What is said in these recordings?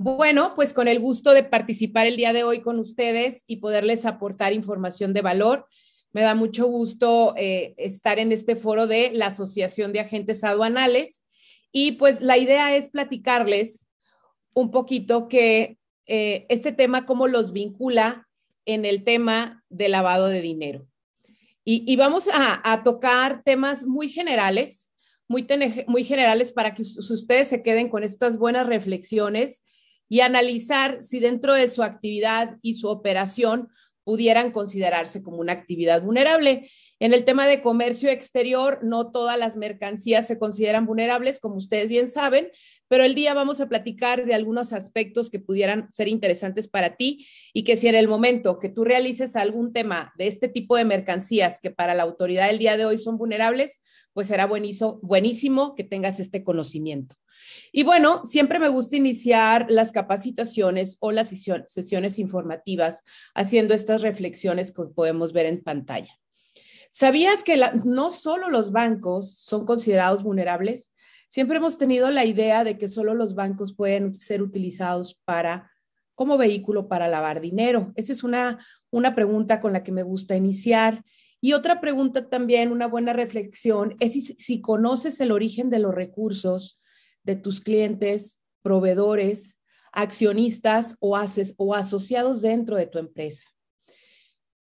Bueno, pues con el gusto de participar el día de hoy con ustedes y poderles aportar información de valor. Me da mucho gusto eh, estar en este foro de la Asociación de Agentes Aduanales y pues la idea es platicarles un poquito que eh, este tema, cómo los vincula en el tema de lavado de dinero. Y, vamos a, tocar temas muy generales, muy, muy generales para que ustedes se queden con estas buenas reflexiones y analizar si dentro de su actividad y su operación pudieran considerarse como una actividad vulnerable. En el tema de comercio exterior, no todas las mercancías se consideran vulnerables, como ustedes bien saben, pero el día vamos a platicar de algunos aspectos que pudieran ser interesantes para ti y que si en el momento que tú realices algún tema de este tipo de mercancías que para la autoridad el día de hoy son vulnerables, pues será buenísimo, buenísimo que tengas este conocimiento. Y bueno, siempre me gusta iniciar las capacitaciones o las sesiones informativas haciendo estas reflexiones que podemos ver en pantalla. ¿Sabías que no solo los bancos son considerados vulnerables? Siempre hemos tenido la idea de que solo los bancos pueden ser utilizados para como vehículo para lavar dinero. Esa es una, una pregunta con la que me gusta iniciar. Y otra pregunta también, una buena reflexión, es si conoces el origen de los recursos de tus clientes, proveedores, accionistas o, haces, o asociados dentro de tu empresa.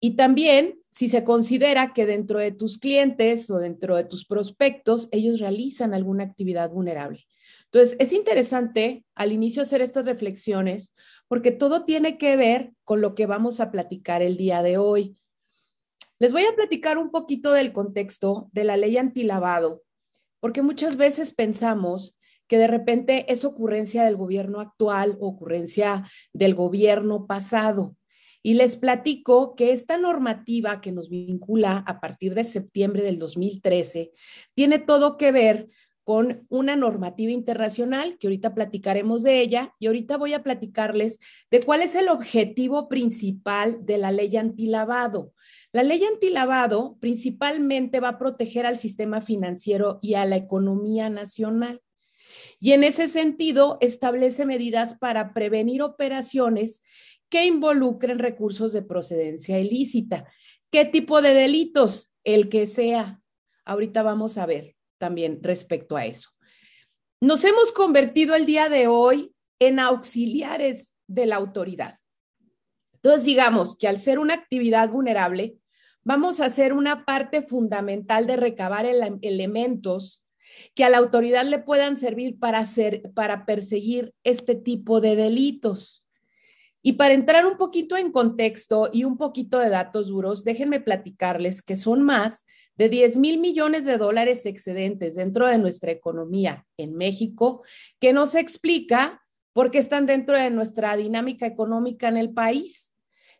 Y también si se considera que dentro de tus clientes o dentro de tus prospectos, ellos realizan alguna actividad vulnerable. Entonces, es interesante al inicio hacer estas reflexiones porque todo tiene que ver con lo que vamos a platicar el día de hoy. Les voy a platicar un poquito del contexto de la ley antilavado, porque muchas veces pensamos que de repente es ocurrencia del gobierno actual ocurrencia del gobierno pasado. Y les platico que esta normativa que nos vincula a partir de septiembre del 2013 tiene todo que ver con una normativa internacional, que ahorita platicaremos de ella, y ahorita voy a platicarles de cuál es el objetivo principal de la ley antilavado. La ley antilavado principalmente va a proteger al sistema financiero y a la economía nacional. Y en ese sentido, establece medidas para prevenir operaciones que involucren recursos de procedencia ilícita. ¿Qué tipo de delitos? El que sea. Ahorita vamos a ver también respecto a eso. Nos hemos convertido el día de hoy en auxiliares de la autoridad. Entonces, digamos que al ser una actividad vulnerable, vamos a ser una parte fundamental de recabar elementos que a la autoridad le puedan servir para, hacer, para perseguir este tipo de delitos. Y para entrar un poquito en contexto y un poquito de datos duros, déjenme platicarles que son más de 10 mil millones de dólares excedentes dentro de nuestra economía en México, que no se explica por qué están dentro de nuestra dinámica económica en el país.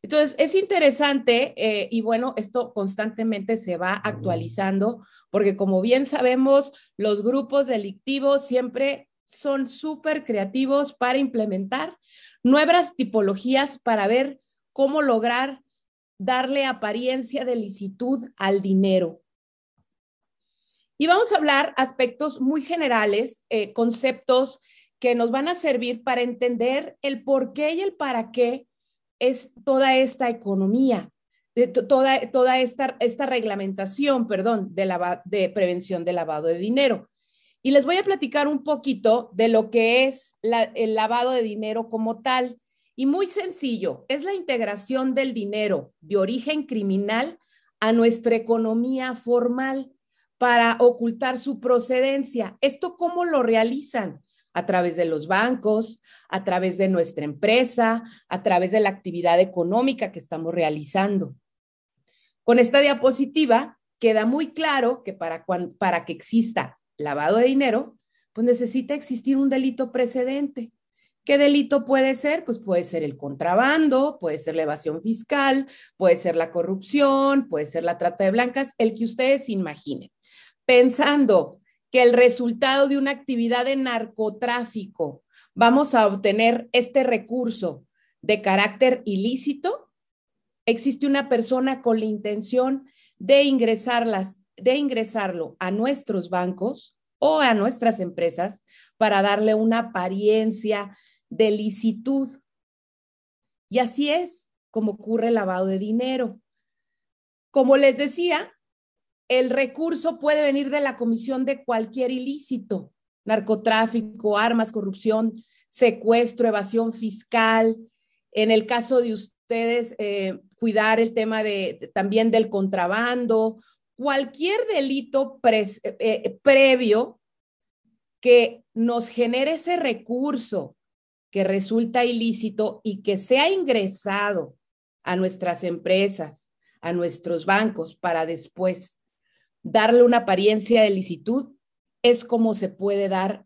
Entonces, es interesante eh, y bueno, esto constantemente se va actualizando porque como bien sabemos, los grupos delictivos siempre son súper creativos para implementar nuevas tipologías para ver cómo lograr darle apariencia de licitud al dinero. Y vamos a hablar aspectos muy generales, eh, conceptos que nos van a servir para entender el por qué y el para qué es toda esta economía, de toda, toda esta, esta reglamentación, perdón, de, de prevención de lavado de dinero. Y les voy a platicar un poquito de lo que es el lavado de dinero como tal. Y muy sencillo, es la integración del dinero de origen criminal a nuestra economía formal para ocultar su procedencia. ¿Esto cómo lo realizan? A través de los bancos, a través de nuestra empresa, a través de la actividad económica que estamos realizando. Con esta diapositiva queda muy claro que para, para que exista lavado de dinero, pues necesita existir un delito precedente. ¿Qué delito puede ser? Pues puede ser el contrabando, puede ser la evasión fiscal, puede ser la corrupción, puede ser la trata de blancas, el que ustedes imaginen. Pensando que el resultado de una actividad de narcotráfico vamos a obtener este recurso de carácter ilícito, existe una persona con la intención de ingresarlas, de ingresarlo a nuestros bancos o a nuestras empresas para darle una apariencia de licitud. Y así es como ocurre el lavado de dinero. Como les decía, el recurso puede venir de la comisión de cualquier ilícito, narcotráfico, armas, corrupción, secuestro, evasión fiscal. En el caso de ustedes, eh, cuidar el tema de, también del contrabando, cualquier delito eh, previo que nos genere ese recurso que resulta ilícito y que sea ingresado a nuestras empresas, a nuestros bancos, para después darle una apariencia de licitud, es como se puede dar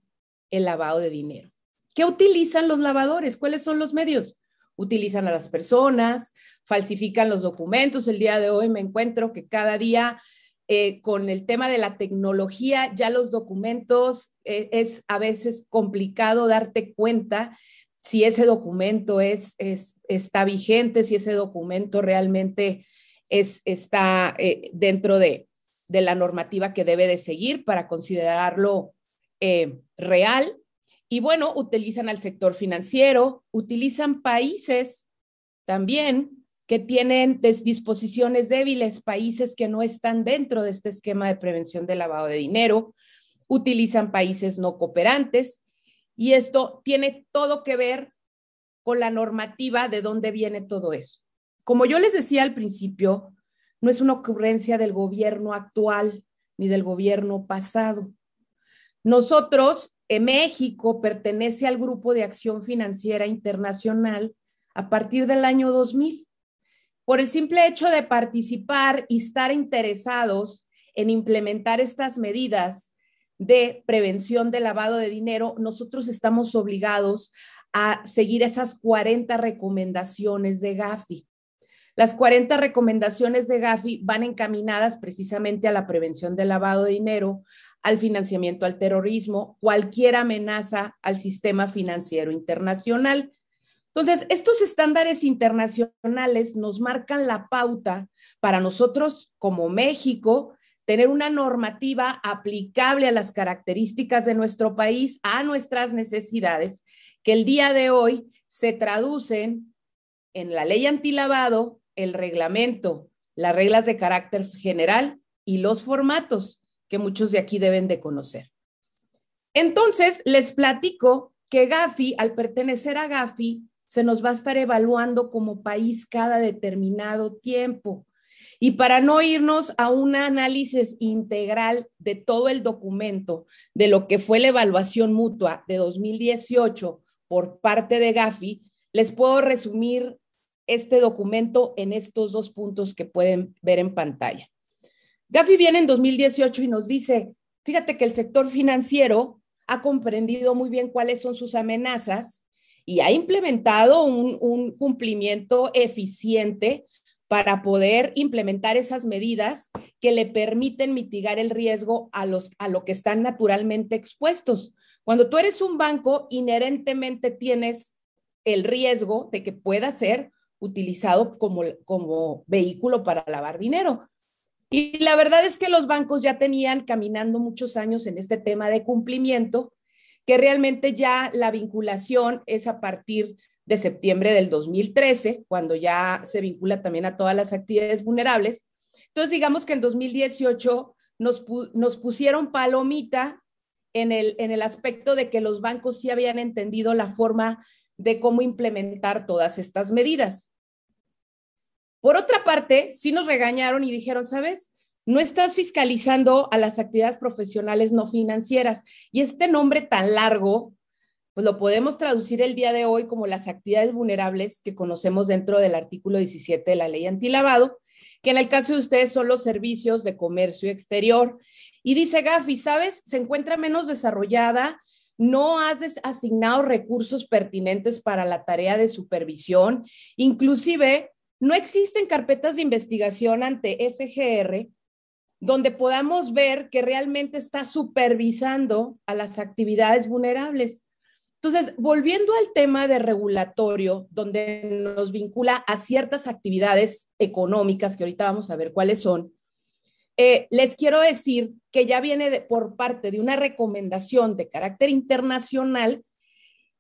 el lavado de dinero. ¿Qué utilizan los lavadores? ¿Cuáles son los medios? Utilizan a las personas, falsifican los documentos. El día de hoy me encuentro que cada día eh, con el tema de la tecnología, ya los documentos eh, es a veces complicado darte cuenta si ese documento es, está vigente, si ese documento realmente es, está eh, dentro de, la normativa que debe de seguir para considerarlo real. Y bueno, utilizan al sector financiero, utilizan países también que tienen disposiciones débiles, países que no están dentro de este esquema de prevención del lavado de dinero, utilizan países no cooperantes y esto tiene todo que ver con la normativa de dónde viene todo eso. Como yo les decía al principio, no es una ocurrencia del gobierno actual ni del gobierno pasado. Nosotros, en México, pertenece al Grupo de Acción Financiera Internacional a partir del año 2000 por el simple hecho de participar y estar interesados en implementar estas medidas de prevención de lavado de dinero, nosotros estamos obligados a seguir esas 40 recomendaciones de Gafi. Las 40 recomendaciones de Gafi van encaminadas precisamente a la prevención del lavado de dinero, al financiamiento al terrorismo, cualquier amenaza al sistema financiero internacional. Entonces, estos estándares internacionales nos marcan la pauta para nosotros como México tener una normativa aplicable a las características de nuestro país, a nuestras necesidades, que el día de hoy se traducen en la ley antilavado, el reglamento, las reglas de carácter general y los formatos que muchos de aquí deben de conocer. Entonces, les platico que Gafi, al pertenecer a Gafi, se nos va a estar evaluando como país cada determinado tiempo. Y para no irnos a un análisis integral de todo el documento, de lo que fue la evaluación mutua de 2018 por parte de Gafi, les puedo resumir este documento en estos dos puntos que pueden ver en pantalla. Gafi viene en 2018 y nos dice, fíjate que el sector financiero ha comprendido muy bien cuáles son sus amenazas y ha implementado un, cumplimiento eficiente para poder implementar esas medidas que le permiten mitigar el riesgo a, los, a lo que están naturalmente expuestos. Cuando tú eres un banco, inherentemente tienes el riesgo de que pueda ser utilizado como, como vehículo para lavar dinero. Y la verdad es que los bancos ya tenían caminando muchos años en este tema de cumplimiento que realmente ya la vinculación es a partir de septiembre del 2013, cuando ya se vincula también a todas las actividades vulnerables. Entonces, digamos que en 2018 nos, nos pusieron palomita en el, en el aspecto de que los bancos sí habían entendido la forma de cómo implementar todas estas medidas. Por otra parte, sí nos regañaron y dijeron, ¿sabes? no estás fiscalizando a las actividades profesionales no financieras. Y este nombre tan largo, pues lo podemos traducir el día de hoy como las actividades vulnerables que conocemos dentro del artículo 17 de la ley antilavado, que en el caso de ustedes son los servicios de comercio exterior. Y dice Gafi, ¿sabes? Se encuentra menos desarrollada, no has asignado recursos pertinentes para la tarea de supervisión, inclusive no existen carpetas de investigación ante FGR donde podamos ver que realmente está supervisando a las actividades vulnerables. Entonces, volviendo al tema de regulatorio, donde nos vincula a ciertas actividades económicas, que ahorita vamos a ver cuáles son, eh, les quiero decir que ya viene por parte de una recomendación de carácter internacional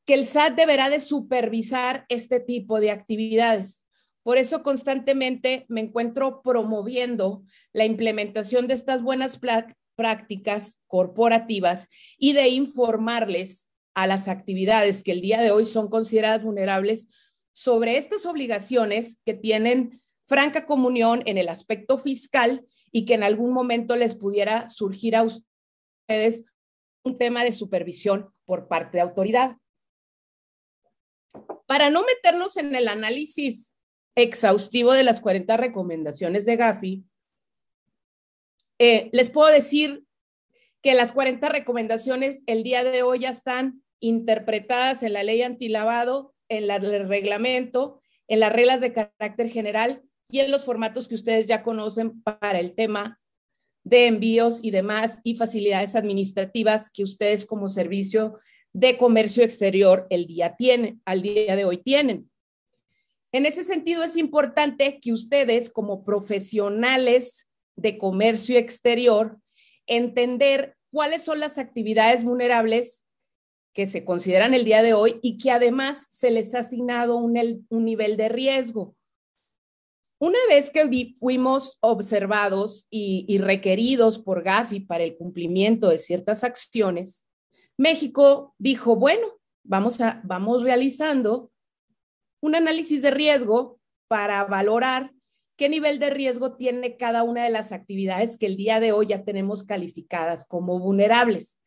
que el SAT deberá de supervisar este tipo de actividades. Por eso constantemente me encuentro promoviendo la implementación de estas buenas prácticas corporativas y de informarles a las actividades que el día de hoy son consideradas vulnerables sobre estas obligaciones que tienen franca comunión en el aspecto fiscal y que en algún momento les pudiera surgir a ustedes un tema de supervisión por parte de autoridad. Para no meternos en el análisis exhaustivo de las 40 recomendaciones de Gafi, eh, les puedo decir que las 40 recomendaciones el día de hoy ya están interpretadas en la ley antilavado, en el reglamento, en las reglas de carácter general y en los formatos que ustedes ya conocen para el tema de envíos y demás y facilidades administrativas que ustedes como servicio de comercio exterior el día tienen, al día de hoy tienen. En ese sentido es importante que ustedes como profesionales de comercio exterior entender cuáles son las actividades vulnerables que se consideran el día de hoy y que además se les ha asignado un, nivel de riesgo. Una vez que fuimos observados y, requeridos por Gafi para el cumplimiento de ciertas acciones, México dijo, bueno, vamos, a, vamos realizando un análisis de riesgo para valorar qué nivel de riesgo tiene cada una de las actividades que el día de hoy ya tenemos calificadas como vulnerables.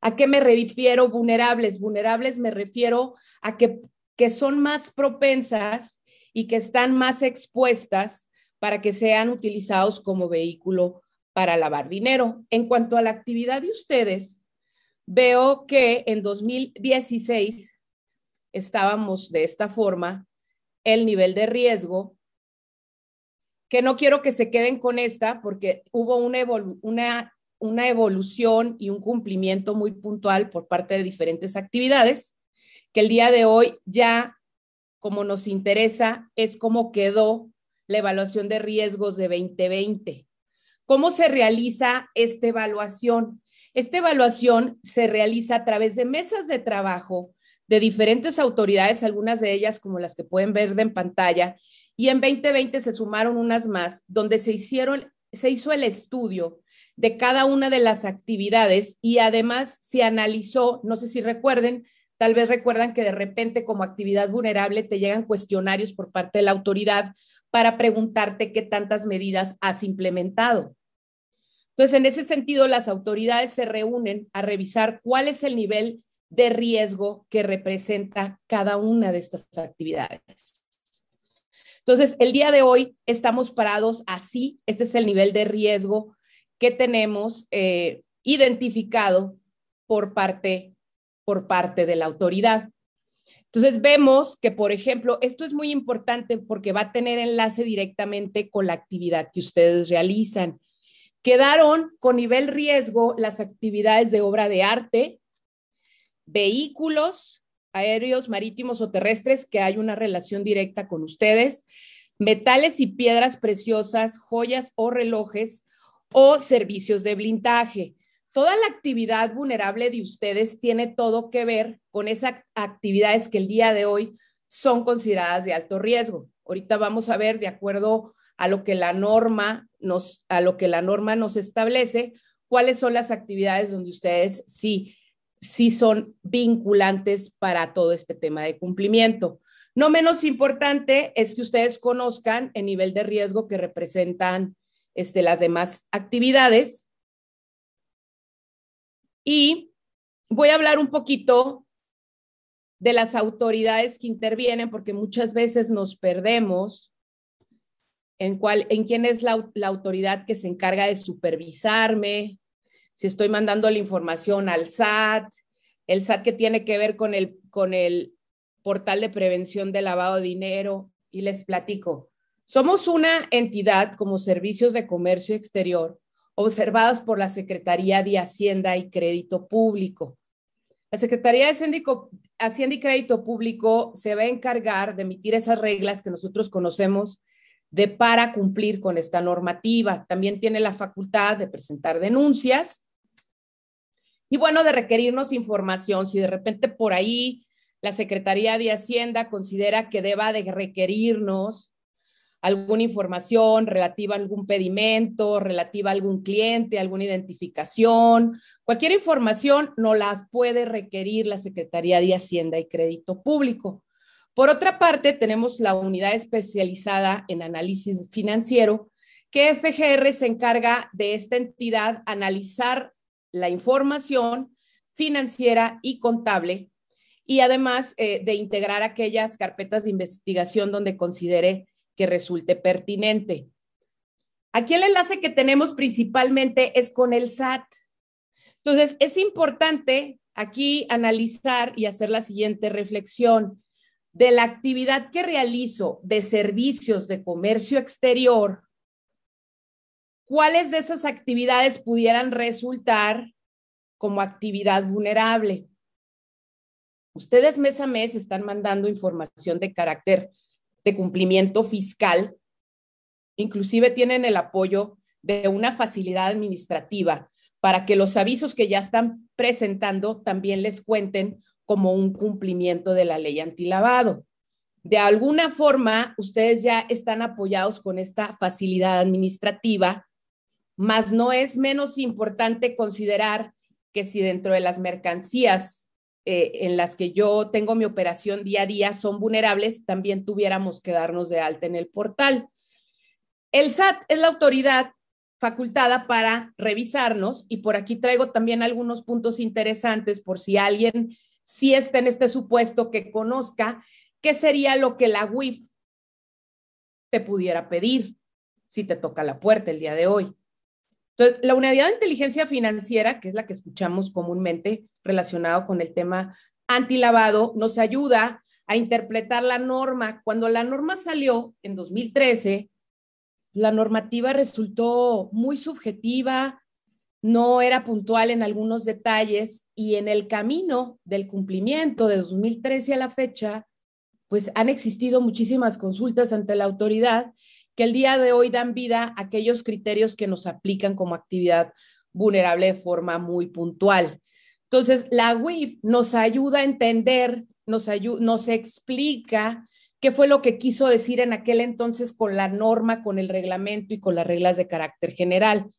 ¿A qué me refiero vulnerables? Vulnerables me refiero a que, que son más propensas y que están más expuestas para que sean utilizados como vehículo para lavar dinero. En cuanto a la actividad de ustedes, veo que en 2016 estábamos de esta forma, el nivel de riesgo, que no quiero que se queden con esta porque hubo una, una, una evolución y un cumplimiento muy puntual por parte de diferentes actividades, que el día de hoy ya como nos interesa es cómo quedó la evaluación de riesgos de 2020. ¿Cómo se realiza esta evaluación? Esta evaluación se realiza a través de mesas de trabajo de diferentes autoridades, algunas de ellas como las que pueden ver en pantalla, y en 2020 se sumaron unas más, donde se hicieron, se hizo el estudio de cada una de las actividades y además se analizó, no sé si recuerden, Tal vez recuerdan que de repente como actividad vulnerable te llegan cuestionarios por parte de la autoridad para preguntarte qué tantas medidas has implementado. Entonces, en ese sentido, las autoridades se reúnen a revisar cuál es el nivel de riesgo que representa cada una de estas actividades. Entonces, el día de hoy estamos parados así. Este es el nivel de riesgo que tenemos eh, identificado por parte por parte de la autoridad. Entonces vemos que, por ejemplo, esto es muy importante porque va a tener enlace directamente con la actividad que ustedes realizan. Quedaron con nivel riesgo las actividades de obra de arte, vehículos aéreos, marítimos o terrestres, que hay una relación directa con ustedes, metales y piedras preciosas, joyas o relojes o servicios de blindaje toda la actividad vulnerable de ustedes tiene todo que ver con esas actividades que el día de hoy son consideradas de alto riesgo. Ahorita vamos a ver, de acuerdo a lo que la norma nos, a lo que la norma nos establece, cuáles son las actividades donde ustedes sí, sí son vinculantes para todo este tema de cumplimiento. No menos importante es que ustedes conozcan el nivel de riesgo que representan este, las demás actividades y voy a hablar un poquito de las autoridades que intervienen, porque muchas veces nos perdemos en, cuál, en quién es la, la autoridad que se encarga de supervisarme, si estoy mandando la información al SAT, el SAT que tiene que ver con el, con el portal de prevención de lavado de dinero, y les platico. Somos una entidad como servicios de comercio exterior observadas por la Secretaría de Hacienda y Crédito Público. La Secretaría de Hacienda y Crédito Público se va a encargar de emitir esas reglas que nosotros conocemos de para cumplir con esta normativa. También tiene la facultad de presentar denuncias y bueno, de requerirnos información. Si de repente por ahí la Secretaría de Hacienda considera que deba de requerirnos alguna información relativa a algún pedimento, relativa a algún cliente, alguna identificación, cualquier información no la puede requerir la Secretaría de Hacienda y Crédito Público. Por otra parte, tenemos la unidad especializada en análisis financiero, que FGR se encarga de esta entidad analizar la información financiera y contable y además eh, de integrar aquellas carpetas de investigación donde considere que resulte pertinente. Aquí el enlace que tenemos principalmente es con el SAT. Entonces, es importante aquí analizar y hacer la siguiente reflexión. De la actividad que realizo de servicios de comercio exterior, ¿cuáles de esas actividades pudieran resultar como actividad vulnerable? Ustedes mes a mes están mandando información de carácter de cumplimiento fiscal, inclusive tienen el apoyo de una facilidad administrativa para que los avisos que ya están presentando también les cuenten como un cumplimiento de la ley antilavado. De alguna forma, ustedes ya están apoyados con esta facilidad administrativa, mas no es menos importante considerar que si dentro de las mercancías eh, en las que yo tengo mi operación día a día son vulnerables, también tuviéramos que darnos de alta en el portal. El SAT es la autoridad facultada para revisarnos y por aquí traigo también algunos puntos interesantes por si alguien sí está en este supuesto que conozca qué sería lo que la WIF te pudiera pedir si te toca la puerta el día de hoy. Entonces, la unidad de inteligencia financiera, que es la que escuchamos comúnmente relacionado con el tema antilavado, nos ayuda a interpretar la norma. Cuando la norma salió en 2013, la normativa resultó muy subjetiva, no era puntual en algunos detalles y en el camino del cumplimiento de 2013 a la fecha, pues han existido muchísimas consultas ante la autoridad que el día de hoy dan vida a aquellos criterios que nos aplican como actividad vulnerable de forma muy puntual. Entonces, la WIF nos ayuda a entender, nos, nos explica qué fue lo que quiso decir en aquel entonces con la norma, con el reglamento y con las reglas de carácter general.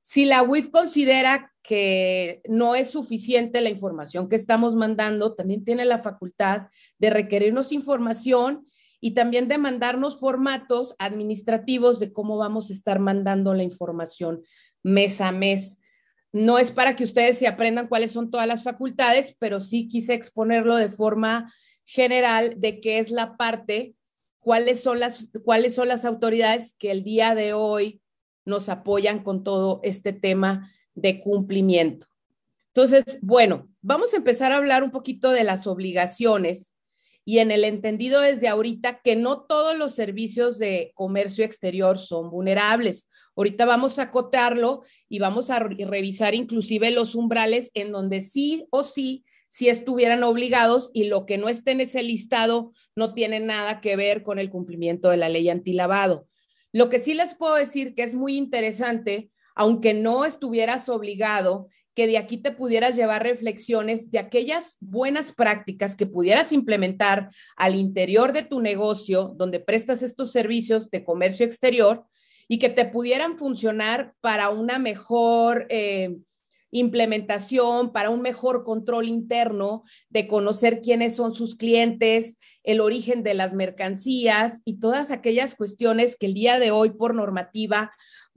Si la WIF considera que no es suficiente la información que estamos mandando, también tiene la facultad de requerirnos información y también de mandarnos formatos administrativos de cómo vamos a estar mandando la información mes a mes. No es para que ustedes se aprendan cuáles son todas las facultades, pero sí quise exponerlo de forma general de qué es la parte, cuáles son las, cuáles son las autoridades que el día de hoy nos apoyan con todo este tema de cumplimiento. Entonces, bueno, vamos a empezar a hablar un poquito de las obligaciones y en el entendido desde ahorita que no todos los servicios de comercio exterior son vulnerables. Ahorita vamos a acotarlo y vamos a revisar inclusive los umbrales en donde sí o sí, si estuvieran obligados y lo que no esté en ese listado no tiene nada que ver con el cumplimiento de la ley antilavado. Lo que sí les puedo decir que es muy interesante, aunque no estuvieras obligado, que de aquí te pudieras llevar reflexiones de aquellas buenas prácticas que pudieras implementar al interior de tu negocio donde prestas estos servicios de comercio exterior y que te pudieran funcionar para una mejor eh, implementación, para un mejor control interno de conocer quiénes son sus clientes, el origen de las mercancías y todas aquellas cuestiones que el día de hoy por normativa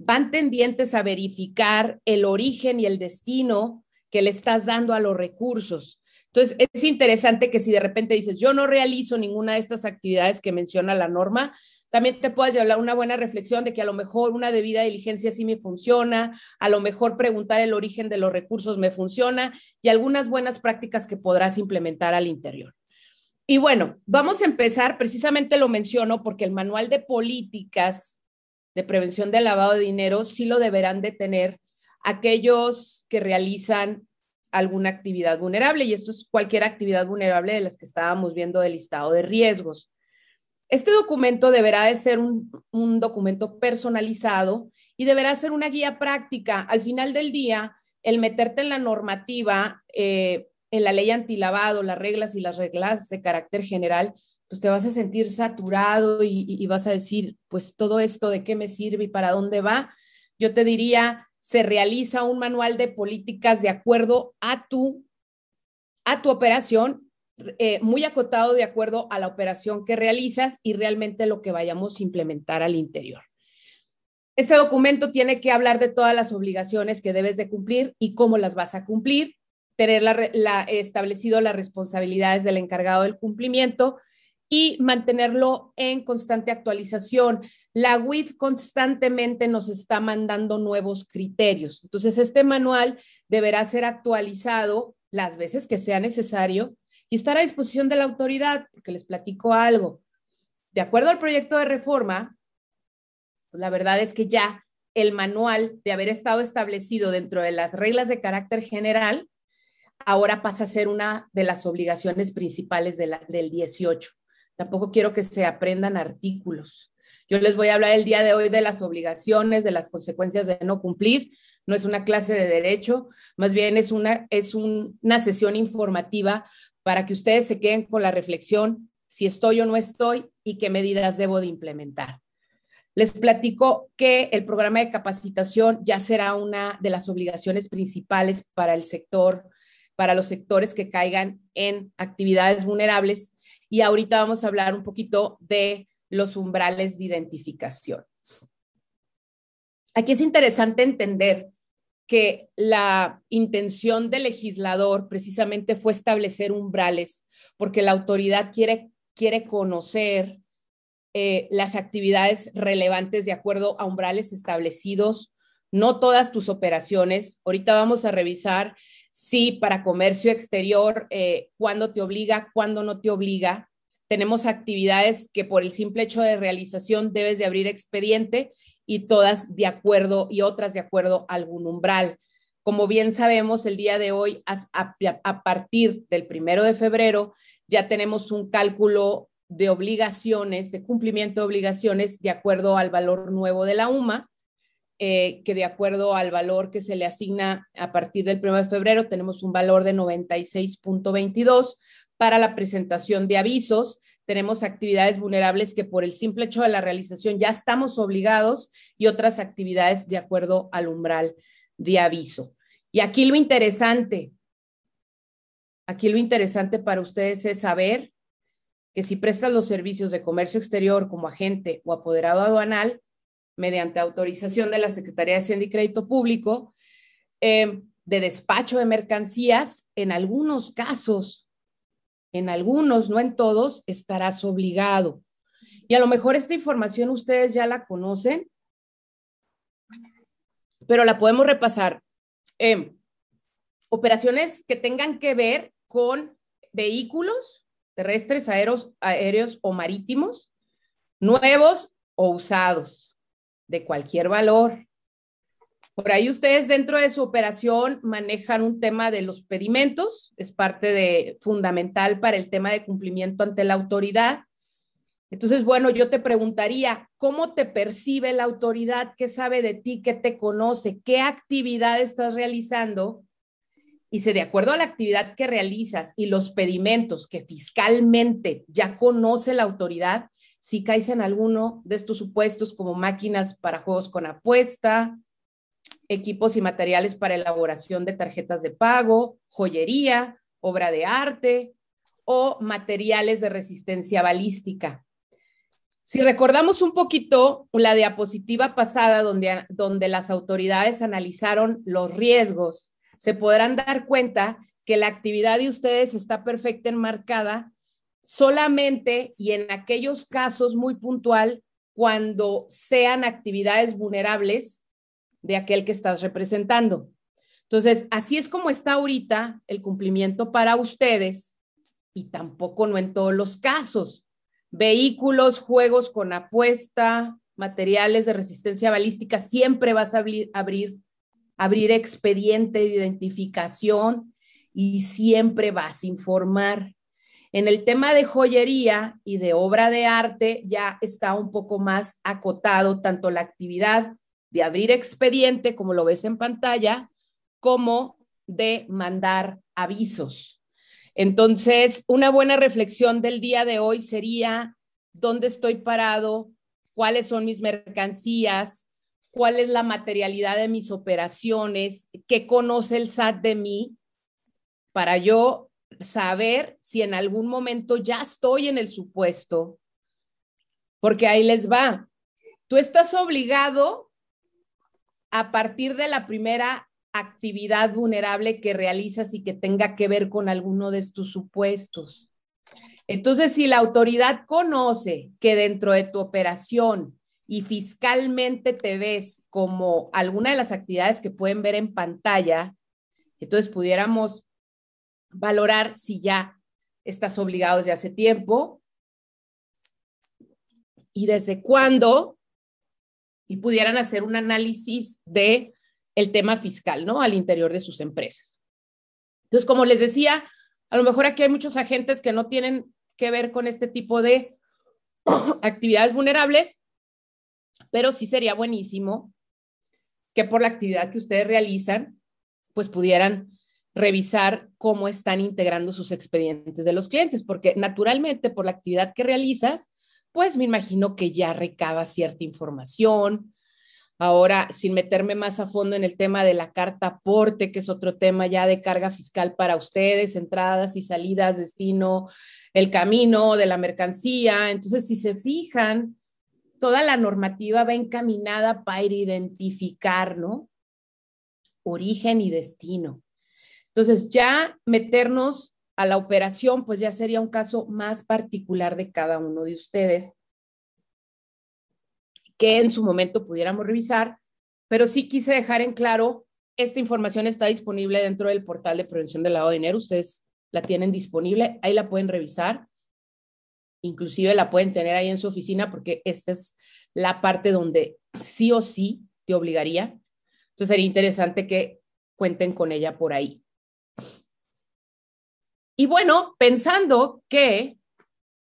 van tendientes a verificar el origen y el destino que le estás dando a los recursos. Entonces, es interesante que si de repente dices, yo no realizo ninguna de estas actividades que menciona la norma, también te puedas llevar una buena reflexión de que a lo mejor una debida diligencia sí me funciona, a lo mejor preguntar el origen de los recursos me funciona y algunas buenas prácticas que podrás implementar al interior. Y bueno, vamos a empezar, precisamente lo menciono porque el manual de políticas de prevención del lavado de dinero sí lo deberán de tener aquellos que realizan alguna actividad vulnerable y esto es cualquier actividad vulnerable de las que estábamos viendo del listado de riesgos. Este documento deberá de ser un, documento personalizado y deberá ser una guía práctica. Al final del día, el meterte en la normativa, eh, en la ley antilavado, las reglas y las reglas de carácter general, pues te vas a sentir saturado y, vas a decir, pues todo esto de qué me sirve y para dónde va. Yo te diría, se realiza un manual de políticas de acuerdo a tu, a tu operación, eh, muy acotado de acuerdo a la operación que realizas y realmente lo que vayamos a implementar al interior. Este documento tiene que hablar de todas las obligaciones que debes de cumplir y cómo las vas a cumplir, tener establecido las responsabilidades del encargado del cumplimiento y mantenerlo en constante actualización. La WIF constantemente nos está mandando nuevos criterios. Entonces, este manual deberá ser actualizado las veces que sea necesario y estar a disposición de la autoridad, porque les platico algo. De acuerdo al proyecto de reforma, pues la verdad es que ya el manual de haber estado establecido dentro de las reglas de carácter general, ahora pasa a ser una de las obligaciones principales del 18. Tampoco quiero que se aprendan artículos. Yo les voy a hablar el día de hoy de las obligaciones, de las consecuencias de no cumplir. No es una clase de derecho, más bien es una, es una sesión informativa para que ustedes se queden con la reflexión si estoy o no estoy y qué medidas debo de implementar. Les platico que el programa de capacitación ya será una de las obligaciones principales para el sector, para los sectores que caigan en actividades vulnerables. Y ahorita vamos a hablar un poquito de los umbrales de identificación. Aquí es interesante entender que la intención del legislador precisamente fue establecer umbrales, porque la autoridad quiere, quiere conocer eh, las actividades relevantes de acuerdo a umbrales establecidos, no todas tus operaciones. Ahorita vamos a revisar si para comercio exterior, eh, cuándo te obliga, cuándo no te obliga. Tenemos actividades que por el simple hecho de realización debes de abrir expediente y todas de acuerdo y otras de acuerdo a algún umbral. Como bien sabemos, el día de hoy, a, partir del primero de febrero, ya tenemos un cálculo de obligaciones, de cumplimiento de obligaciones de acuerdo al valor nuevo de la UMA, eh, que de acuerdo al valor que se le asigna a partir del 1 de febrero, tenemos un valor de 96.22 para la presentación de avisos. Tenemos actividades vulnerables que por el simple hecho de la realización ya estamos obligados y otras actividades de acuerdo al umbral de aviso. Y aquí lo interesante, aquí lo interesante para ustedes es saber que si prestas los servicios de comercio exterior como agente o apoderado aduanal, mediante autorización de la Secretaría de Hacienda y Crédito Público, eh, de despacho de mercancías, en algunos casos, en algunos, no en todos, estarás obligado. Y a lo mejor esta información ustedes ya la conocen, pero la podemos repasar. Eh, operaciones que tengan que ver con vehículos terrestres, aéreos o marítimos, nuevos o usados, de cualquier valor. Por ahí ustedes dentro de su operación manejan un tema de los pedimentos, es parte de fundamental para el tema de cumplimiento ante la autoridad. Entonces, bueno, yo te preguntaría, ¿cómo te percibe la autoridad? ¿Qué sabe de ti? ¿Qué te conoce? ¿Qué actividad estás realizando y si de acuerdo a la actividad que realizas y los pedimentos que fiscalmente ya conoce la autoridad, si caes en alguno de estos supuestos como máquinas para juegos con apuesta, equipos y materiales para elaboración de tarjetas de pago, joyería, obra de arte o materiales de resistencia balística. Si recordamos un poquito la diapositiva pasada donde, donde las autoridades analizaron los riesgos se podrán dar cuenta que la actividad de ustedes está perfecta enmarcada solamente y en aquellos casos muy puntual cuando sean actividades vulnerables de aquel que estás representando. Entonces, así es como está ahorita el cumplimiento para ustedes y tampoco no en todos los casos. Vehículos, juegos con apuesta, materiales de resistencia balística, siempre vas a abrir, abrir abrir expediente de identificación y siempre vas a informar. En el tema de joyería y de obra de arte ya está un poco más acotado tanto la actividad de abrir expediente, como lo ves en pantalla, como de mandar avisos. Entonces, una buena reflexión del día de hoy sería, ¿dónde estoy parado? ¿Cuáles son mis mercancías? ¿Cuál es la materialidad de mis operaciones? ¿Qué conoce el SAT de mí? Para yo saber si en algún momento ya estoy en el supuesto, porque ahí les va. Tú estás obligado a partir de la primera actividad vulnerable que realizas y que tenga que ver con alguno de estos supuestos. Entonces, si la autoridad conoce que dentro de tu operación y fiscalmente te ves como alguna de las actividades que pueden ver en pantalla, entonces pudiéramos valorar si ya estás obligado desde hace tiempo y desde cuándo y pudieran hacer un análisis de el tema fiscal, ¿no? Al interior de sus empresas. Entonces, como les decía, a lo mejor aquí hay muchos agentes que no tienen que ver con este tipo de actividades vulnerables, pero sí sería buenísimo que por la actividad que ustedes realizan, pues pudieran revisar cómo están integrando sus expedientes de los clientes, porque naturalmente por la actividad que realizas, pues me imagino que ya recaba cierta información. Ahora, sin meterme más a fondo en el tema de la carta aporte, que es otro tema ya de carga fiscal para ustedes, entradas y salidas, destino, el camino de la mercancía. Entonces, si se fijan, toda la normativa va encaminada para identificar. Origen y destino. Entonces, ya meternos a la operación, pues ya sería un caso más particular de cada uno de ustedes que en su momento pudiéramos revisar, pero sí quise dejar en claro, esta información está disponible dentro del portal de prevención del lavado de dinero, ustedes la tienen disponible, ahí la pueden revisar, inclusive la pueden tener ahí en su oficina porque esta es la parte donde sí o sí te obligaría. Entonces sería interesante que cuenten con ella por ahí. Y bueno, pensando que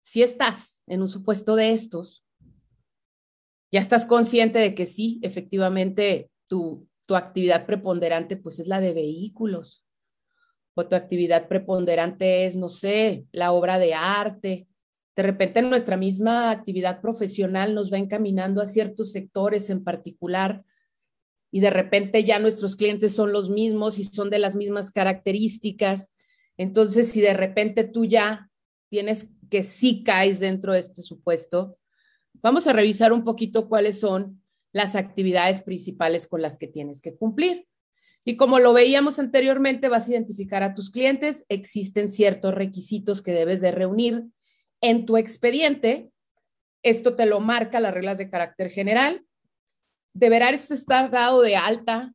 si estás en un supuesto de estos, ya estás consciente de que sí, efectivamente, tu, tu actividad preponderante pues es la de vehículos, o tu actividad preponderante es, no sé, la obra de arte. De repente nuestra misma actividad profesional nos va encaminando a ciertos sectores en particular y de repente ya nuestros clientes son los mismos y son de las mismas características. Entonces, si de repente tú ya tienes que sí caes dentro de este supuesto, vamos a revisar un poquito cuáles son las actividades principales con las que tienes que cumplir. Y como lo veíamos anteriormente, vas a identificar a tus clientes, existen ciertos requisitos que debes de reunir en tu expediente. Esto te lo marca las reglas de carácter general. Deberás estar dado de alta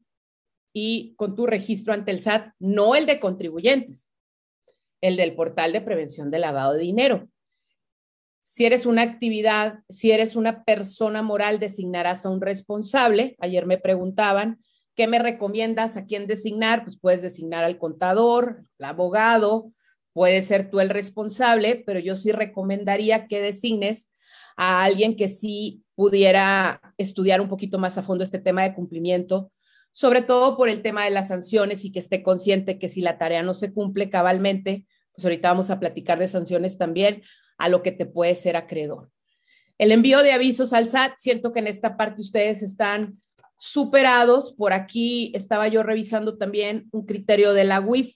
y con tu registro ante el SAT, no el de contribuyentes el del portal de prevención de lavado de dinero. Si eres una actividad, si eres una persona moral, designarás a un responsable. Ayer me preguntaban, ¿qué me recomiendas a quién designar? Pues puedes designar al contador, al abogado, puede ser tú el responsable, pero yo sí recomendaría que designes a alguien que sí pudiera estudiar un poquito más a fondo este tema de cumplimiento, sobre todo por el tema de las sanciones y que esté consciente que si la tarea no se cumple cabalmente, pues ahorita vamos a platicar de sanciones también a lo que te puede ser acreedor. El envío de avisos al SAT, siento que en esta parte ustedes están superados. Por aquí estaba yo revisando también un criterio de la UIF,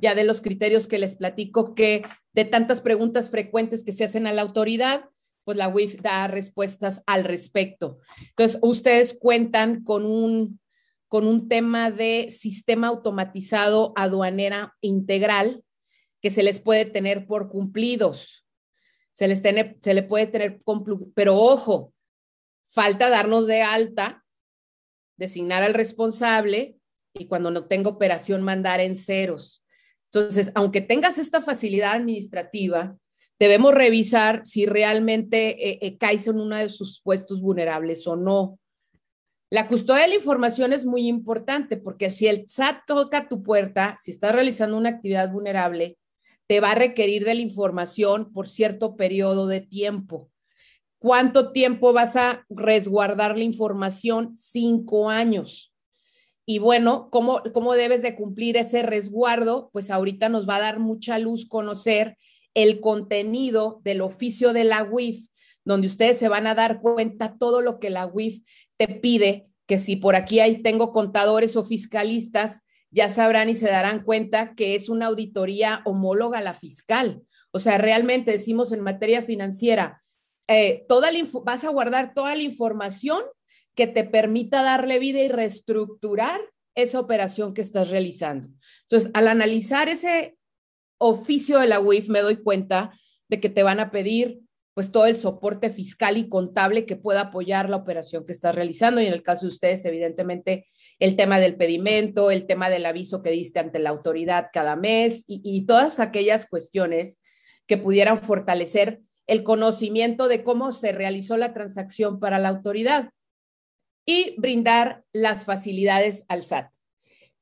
ya de los criterios que les platico que de tantas preguntas frecuentes que se hacen a la autoridad, pues la UIF da respuestas al respecto. Entonces, ustedes cuentan con un con un tema de sistema automatizado aduanera integral que se les puede tener por cumplidos. Se les tiene, se le puede tener, pero ojo, falta darnos de alta, designar al responsable y cuando no tenga operación mandar en ceros. Entonces, aunque tengas esta facilidad administrativa, debemos revisar si realmente eh, eh, caes en uno de sus puestos vulnerables o no. La custodia de la información es muy importante porque si el SAT toca tu puerta, si estás realizando una actividad vulnerable, te va a requerir de la información por cierto periodo de tiempo. ¿Cuánto tiempo vas a resguardar la información? Cinco años. Y bueno, ¿cómo, ¿cómo debes de cumplir ese resguardo? Pues ahorita nos va a dar mucha luz conocer el contenido del oficio de la UIF, donde ustedes se van a dar cuenta todo lo que la UIF te pide, que si por aquí ahí tengo contadores o fiscalistas, ya sabrán y se darán cuenta que es una auditoría homóloga a la fiscal. O sea, realmente decimos en materia financiera, eh, toda vas a guardar toda la información que te permita darle vida y reestructurar esa operación que estás realizando. Entonces, al analizar ese oficio de la UIF, me doy cuenta de que te van a pedir pues todo el soporte fiscal y contable que pueda apoyar la operación que estás realizando y en el caso de ustedes, evidentemente, el tema del pedimento, el tema del aviso que diste ante la autoridad cada mes y, y todas aquellas cuestiones que pudieran fortalecer el conocimiento de cómo se realizó la transacción para la autoridad y brindar las facilidades al SAT.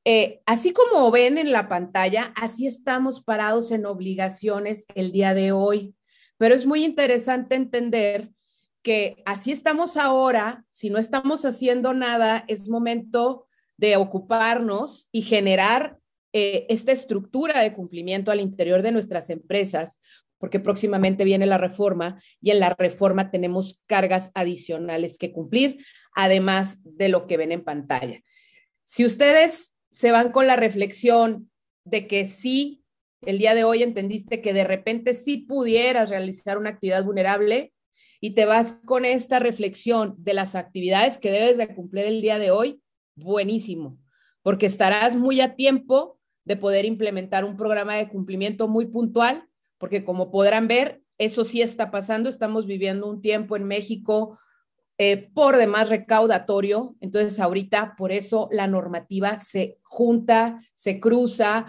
Eh, así como ven en la pantalla, así estamos parados en obligaciones el día de hoy, pero es muy interesante entender que así estamos ahora, si no estamos haciendo nada, es momento de ocuparnos y generar eh, esta estructura de cumplimiento al interior de nuestras empresas, porque próximamente viene la reforma y en la reforma tenemos cargas adicionales que cumplir, además de lo que ven en pantalla. Si ustedes se van con la reflexión de que sí, el día de hoy entendiste que de repente sí pudieras realizar una actividad vulnerable y te vas con esta reflexión de las actividades que debes de cumplir el día de hoy, buenísimo, porque estarás muy a tiempo de poder implementar un programa de cumplimiento muy puntual porque como podrán ver, eso sí está pasando. Estamos viviendo un tiempo en México eh, por demás recaudatorio. Entonces, ahorita por eso la normativa se junta, se cruza,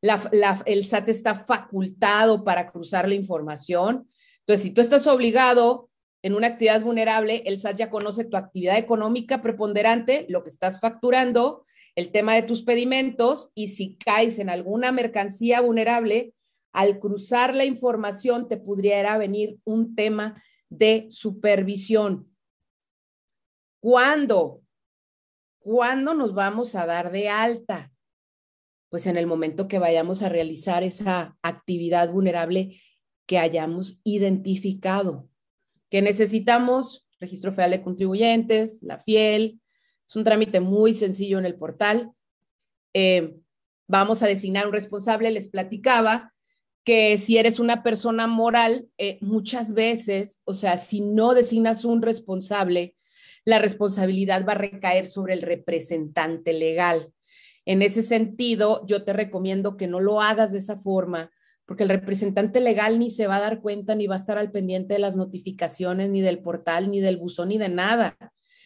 el SAT está facultado para cruzar la información. Entonces, si tú estás obligado en una actividad vulnerable, el SAT ya conoce tu actividad económica preponderante, lo que estás facturando, el tema de tus pedimentos y si caes en alguna mercancía vulnerable, al cruzar la información te pudiera venir un tema de supervisión. ¿Cuándo? ¿Cuándo nos vamos a dar de alta? Pues en el momento que vayamos a realizar esa actividad vulnerable que hayamos identificado, que necesitamos registro federal de contribuyentes, la FIEL, es un trámite muy sencillo en el portal. Eh, vamos a designar un responsable, les platicaba, que si eres una persona moral, eh, muchas veces, o sea, si no designas un responsable, la responsabilidad va a recaer sobre el representante legal. En ese sentido, yo te recomiendo que no lo hagas de esa forma, porque el representante legal ni se va a dar cuenta, ni va a estar al pendiente de las notificaciones, ni del portal, ni del buzón, ni de nada.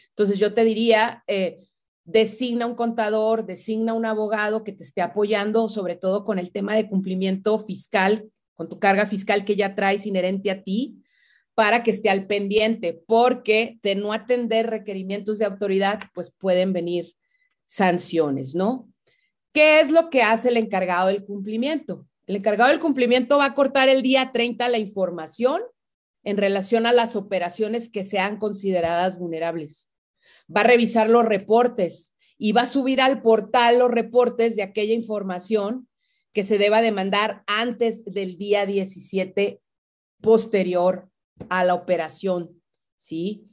Entonces, yo te diría, eh, designa un contador, designa un abogado que te esté apoyando, sobre todo con el tema de cumplimiento fiscal, con tu carga fiscal que ya traes inherente a ti, para que esté al pendiente, porque de no atender requerimientos de autoridad, pues pueden venir sanciones, ¿no? ¿Qué es lo que hace el encargado del cumplimiento? El encargado del cumplimiento va a cortar el día 30 la información en relación a las operaciones que sean consideradas vulnerables va a revisar los reportes y va a subir al portal los reportes de aquella información que se deba demandar antes del día 17 posterior a la operación, ¿sí?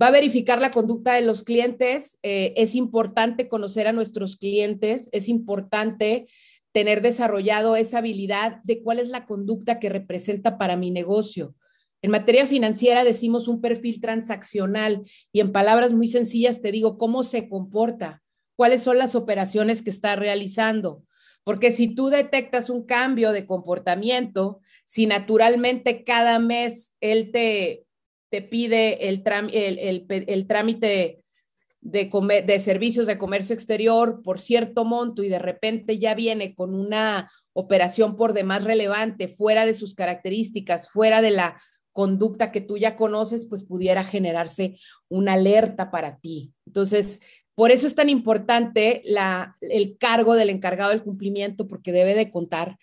Va a verificar la conducta de los clientes. Eh, es importante conocer a nuestros clientes, es importante tener desarrollado esa habilidad de cuál es la conducta que representa para mi negocio. En materia financiera decimos un perfil transaccional y en palabras muy sencillas te digo cómo se comporta, cuáles son las operaciones que está realizando. Porque si tú detectas un cambio de comportamiento, si naturalmente cada mes él te, te pide el, trámite de, de servicios de comercio exterior por cierto monto y de repente ya viene con una operación por demás relevante, fuera de sus características, fuera de la conducta que tú ya conoces, pues pudiera generarse una alerta para ti. Entonces, por eso es tan importante el cargo del encargado del cumplimiento, porque debe de contar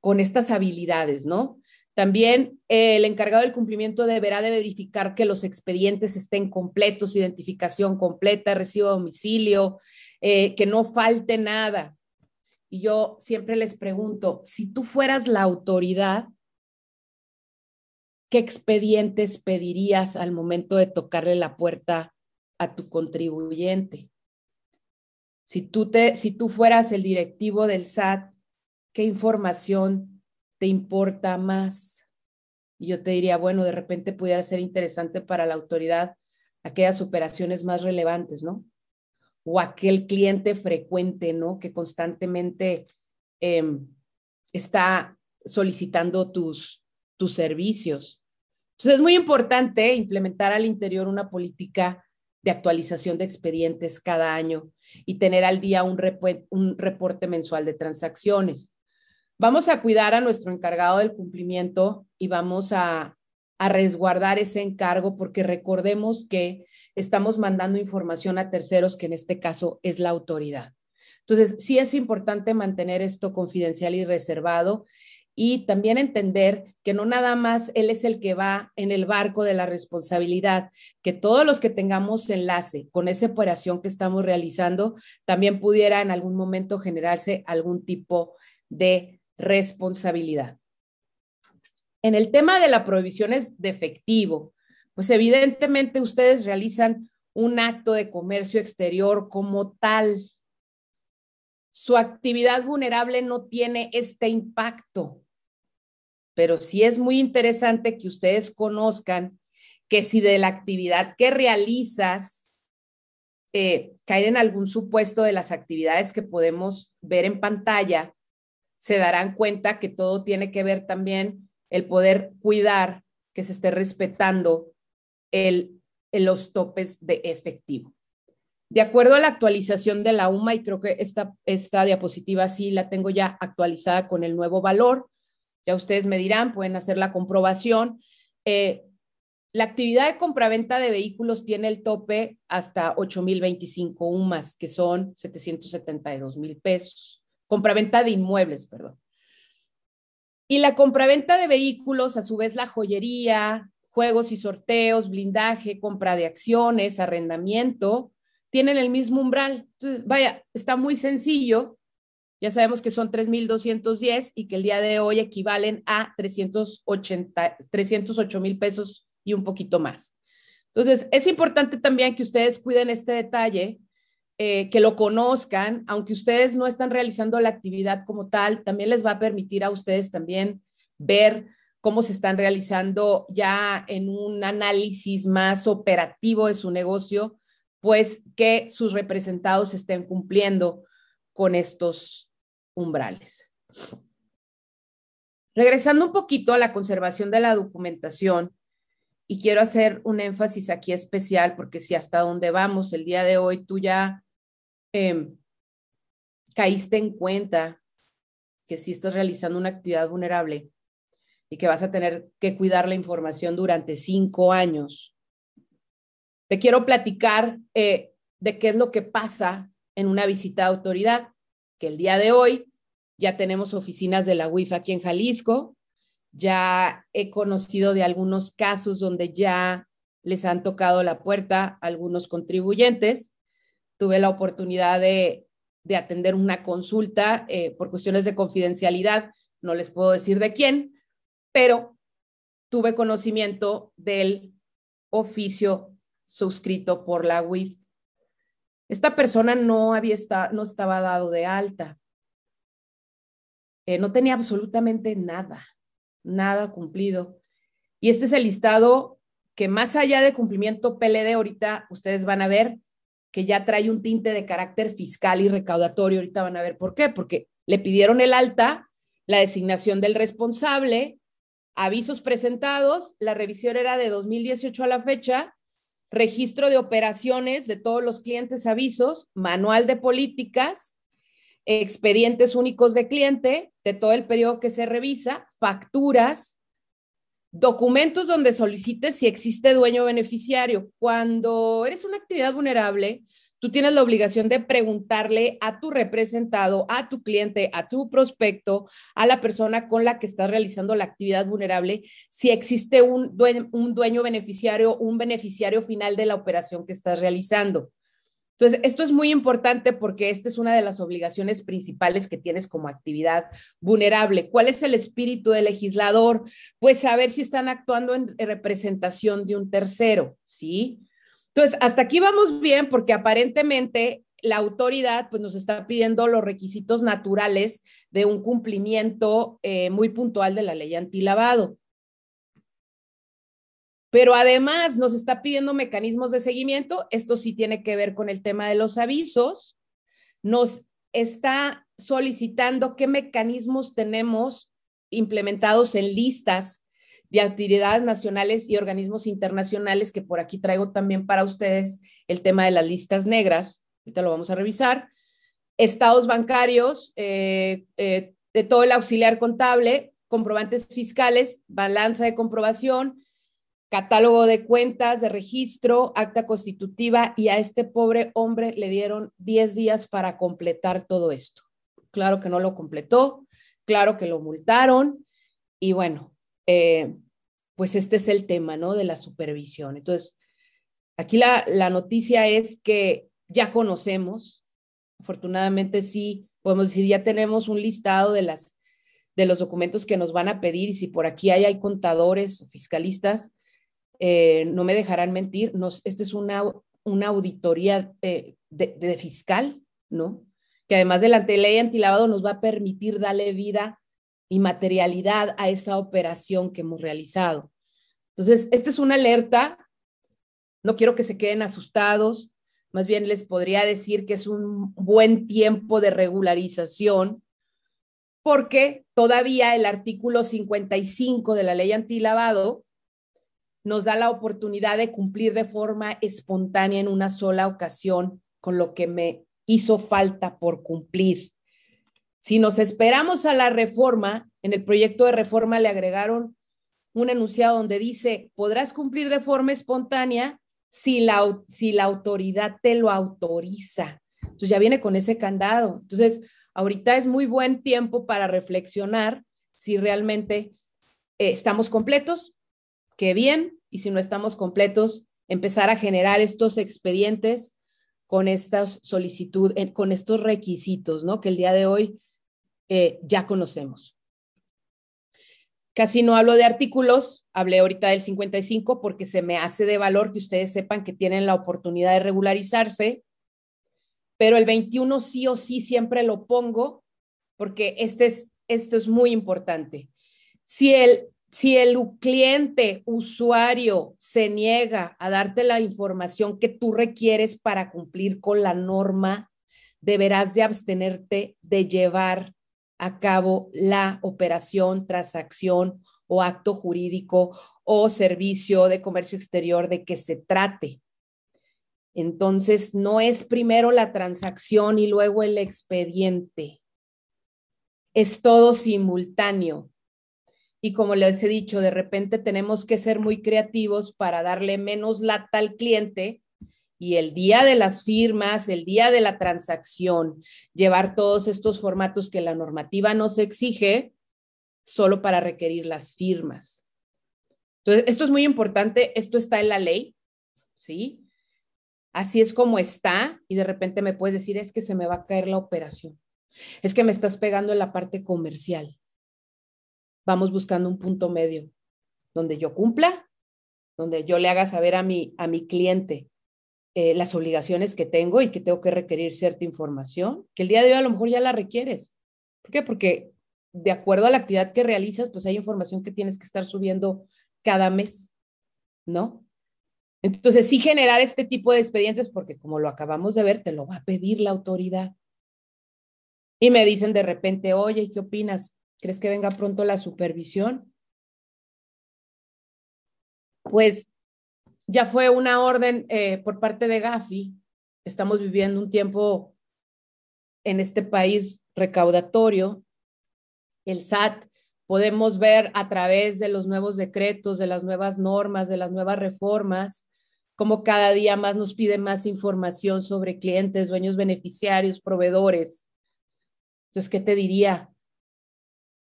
con estas habilidades, ¿no? También eh, el encargado del cumplimiento deberá de verificar que los expedientes estén completos, identificación completa, recibo de domicilio, eh, que no falte nada. Y yo siempre les pregunto, si tú fueras la autoridad, ¿qué expedientes pedirías al momento de tocarle la puerta a tu contribuyente? Si tú, te, si tú fueras el directivo del SAT, ¿qué información te importa más? Y yo te diría, bueno, de repente pudiera ser interesante para la autoridad aquellas operaciones más relevantes, ¿no? O aquel cliente frecuente, ¿no? Que constantemente em, está solicitando tus, tus servicios. Entonces es muy importante implementar al interior una política de actualización de expedientes cada año y tener al día un, reporte mensual de transacciones. Vamos a cuidar a nuestro encargado del cumplimiento y vamos a, a resguardar ese encargo porque recordemos que estamos mandando información a terceros, que en este caso es la autoridad. Entonces, sí es importante mantener esto confidencial y reservado y también entender que no nada más él es el que va en el barco de la responsabilidad, que todos los que tengamos enlace con esa operación que estamos realizando, también pudiera en algún momento generarse algún tipo de responsabilidad. En el tema de la prohibición de efectivo, pues evidentemente ustedes realizan un acto de comercio exterior como tal. Su actividad vulnerable no tiene este impacto pero sí es muy interesante que ustedes conozcan que si de la actividad que realizas eh, caer en algún supuesto de las actividades que podemos ver en pantalla, se darán cuenta que todo tiene que ver también el poder cuidar que se esté respetando el, los topes de efectivo. De acuerdo a la actualización de la UMA, y creo que esta, esta diapositiva sí la tengo ya actualizada con el nuevo valor, ya ustedes me dirán, pueden hacer la comprobación. Eh, la actividad de compraventa de vehículos tiene el tope hasta 8,025 UMAS, que son 772 mil pesos. Compraventa de inmuebles, perdón. Y la compraventa de vehículos, a su vez, la joyería, juegos y sorteos, blindaje, compra de acciones, arrendamiento, tienen el mismo umbral. Entonces, vaya, está muy sencillo ya sabemos que son 3.210 y que el día de hoy equivalen a 380, 308 mil pesos y un poquito más. Entonces, es importante también que ustedes cuiden este detalle, eh, que lo conozcan, aunque ustedes no están realizando la actividad como tal, también les va a permitir a ustedes también ver cómo se están realizando ya en un análisis más operativo de su negocio, pues que sus representados estén cumpliendo con estos umbrales. Regresando un poquito a la conservación de la documentación, y quiero hacer un énfasis aquí especial, porque si hasta donde vamos el día de hoy tú ya em, caíste en cuenta que si estás realizando una actividad vulnerable y que vas a tener que cuidar la información durante cinco años, te quiero platicar eh, de qué es lo que pasa en una visita de autoridad que el día de hoy ya tenemos oficinas de la UIF aquí en Jalisco, ya he conocido de algunos casos donde ya les han tocado la puerta algunos contribuyentes. Tuve la oportunidad de, atender una consulta eh, por cuestiones de confidencialidad, no les puedo decir de quién, pero tuve conocimiento del oficio suscrito por la UIF esta persona no había estado, no estaba dado de alta. Eh, no tenía absolutamente nada, nada cumplido. Y este es el listado que más allá de cumplimiento PLD, ahorita ustedes van a ver que ya trae un tinte de carácter fiscal y recaudatorio. Ahorita van a ver por qué, porque le pidieron el alta, la designación del responsable, avisos presentados, la revisión era de 2018 a la fecha registro de operaciones de todos los clientes avisos, manual de políticas, expedientes únicos de cliente de todo el periodo que se revisa, facturas, documentos donde solicites si existe dueño beneficiario. Cuando eres una actividad vulnerable, tú tienes la obligación de preguntarle a tu representado, a tu cliente, a tu prospecto, a la persona con la que estás realizando la actividad vulnerable, si existe un dueño, beneficiario, un beneficiario final de la operación que estás realizando. Entonces, esto es muy importante porque esta es una de las obligaciones principales que tienes como actividad vulnerable. ¿Cuál es el espíritu del legislador? Pues saber si están actuando en representación de un tercero, ¿sí? Entonces, hasta aquí vamos bien porque aparentemente la autoridad pues, nos está pidiendo los requisitos naturales de un cumplimiento eh, muy puntual de la ley antilavado pero además nos está pidiendo mecanismos de seguimiento. Esto sí tiene que ver con el tema de los avisos. Nos está solicitando qué mecanismos tenemos implementados en listas de actividades nacionales y organismos internacionales, que por aquí traigo también para ustedes el tema de las listas negras. Ahorita lo vamos a revisar. Estados bancarios, eh, eh, de todo el auxiliar contable, comprobantes fiscales, balanza de comprobación, catálogo de cuentas, de registro, acta constitutiva y a este pobre hombre le dieron 10 días para completar todo esto. Claro que no lo completó, claro que lo multaron y bueno, eh, pues este es el tema, ¿no? De la supervisión. Entonces, aquí la, la noticia es que ya conocemos, afortunadamente sí, podemos decir, ya tenemos un listado de las de los documentos que nos van a pedir y si por aquí hay, hay contadores o fiscalistas, eh, no me dejarán mentir, nos, esta es una, una auditoría eh, de, fiscal, ¿no? Que además de la ley antilavado nos va a permitir darle vida y materialidad a esa operación que hemos realizado. Entonces, esta es una alerta, no quiero que se queden asustados, más bien les podría decir que es un buen tiempo de regularización, porque todavía el artículo 55 de la ley antilavado nos da la oportunidad de cumplir de forma espontánea en una sola ocasión con lo que me hizo falta por cumplir. Si nos esperamos a la reforma, en el proyecto de reforma le agregaron un enunciado donde dice, podrás cumplir de forma espontánea si la, si la autoridad te lo autoriza. Entonces ya viene con ese candado. Entonces, ahorita es muy buen tiempo para reflexionar si realmente eh, estamos completos, qué bien, y si no estamos completos, empezar a generar estos expedientes con estas solicitud, con estos requisitos, ¿no? Que el día de hoy eh, ya conocemos. Casi no hablo de artículos, hablé ahorita del 55 porque se me hace de valor que ustedes sepan que tienen la oportunidad de regularizarse, pero el 21 sí o sí siempre lo pongo porque este es, esto es muy importante. Si el si el cliente, usuario, se niega a darte la información que tú requieres para cumplir con la norma, deberás de abstenerte de llevar a cabo la operación, transacción o acto jurídico o servicio de comercio exterior de que se trate. Entonces, no es primero la transacción y luego el expediente. Es todo simultáneo. Y como les he dicho, de repente tenemos que ser muy creativos para darle menos lata al cliente y el día de las firmas, el día de la transacción, llevar todos estos formatos que la normativa nos exige solo para requerir las firmas. Entonces, esto es muy importante, esto está en la ley, ¿sí? Así es como está y de repente me puedes decir, es que se me va a caer la operación, es que me estás pegando en la parte comercial vamos buscando un punto medio donde yo cumpla, donde yo le haga saber a mi, a mi cliente eh, las obligaciones que tengo y que tengo que requerir cierta información, que el día de hoy a lo mejor ya la requieres. ¿Por qué? Porque de acuerdo a la actividad que realizas, pues hay información que tienes que estar subiendo cada mes, ¿no? Entonces, sí generar este tipo de expedientes, porque como lo acabamos de ver, te lo va a pedir la autoridad. Y me dicen de repente, oye, ¿qué opinas? ¿Crees que venga pronto la supervisión? Pues ya fue una orden eh, por parte de Gafi. Estamos viviendo un tiempo en este país recaudatorio. El SAT podemos ver a través de los nuevos decretos, de las nuevas normas, de las nuevas reformas, cómo cada día más nos pide más información sobre clientes, dueños beneficiarios, proveedores. Entonces, ¿qué te diría?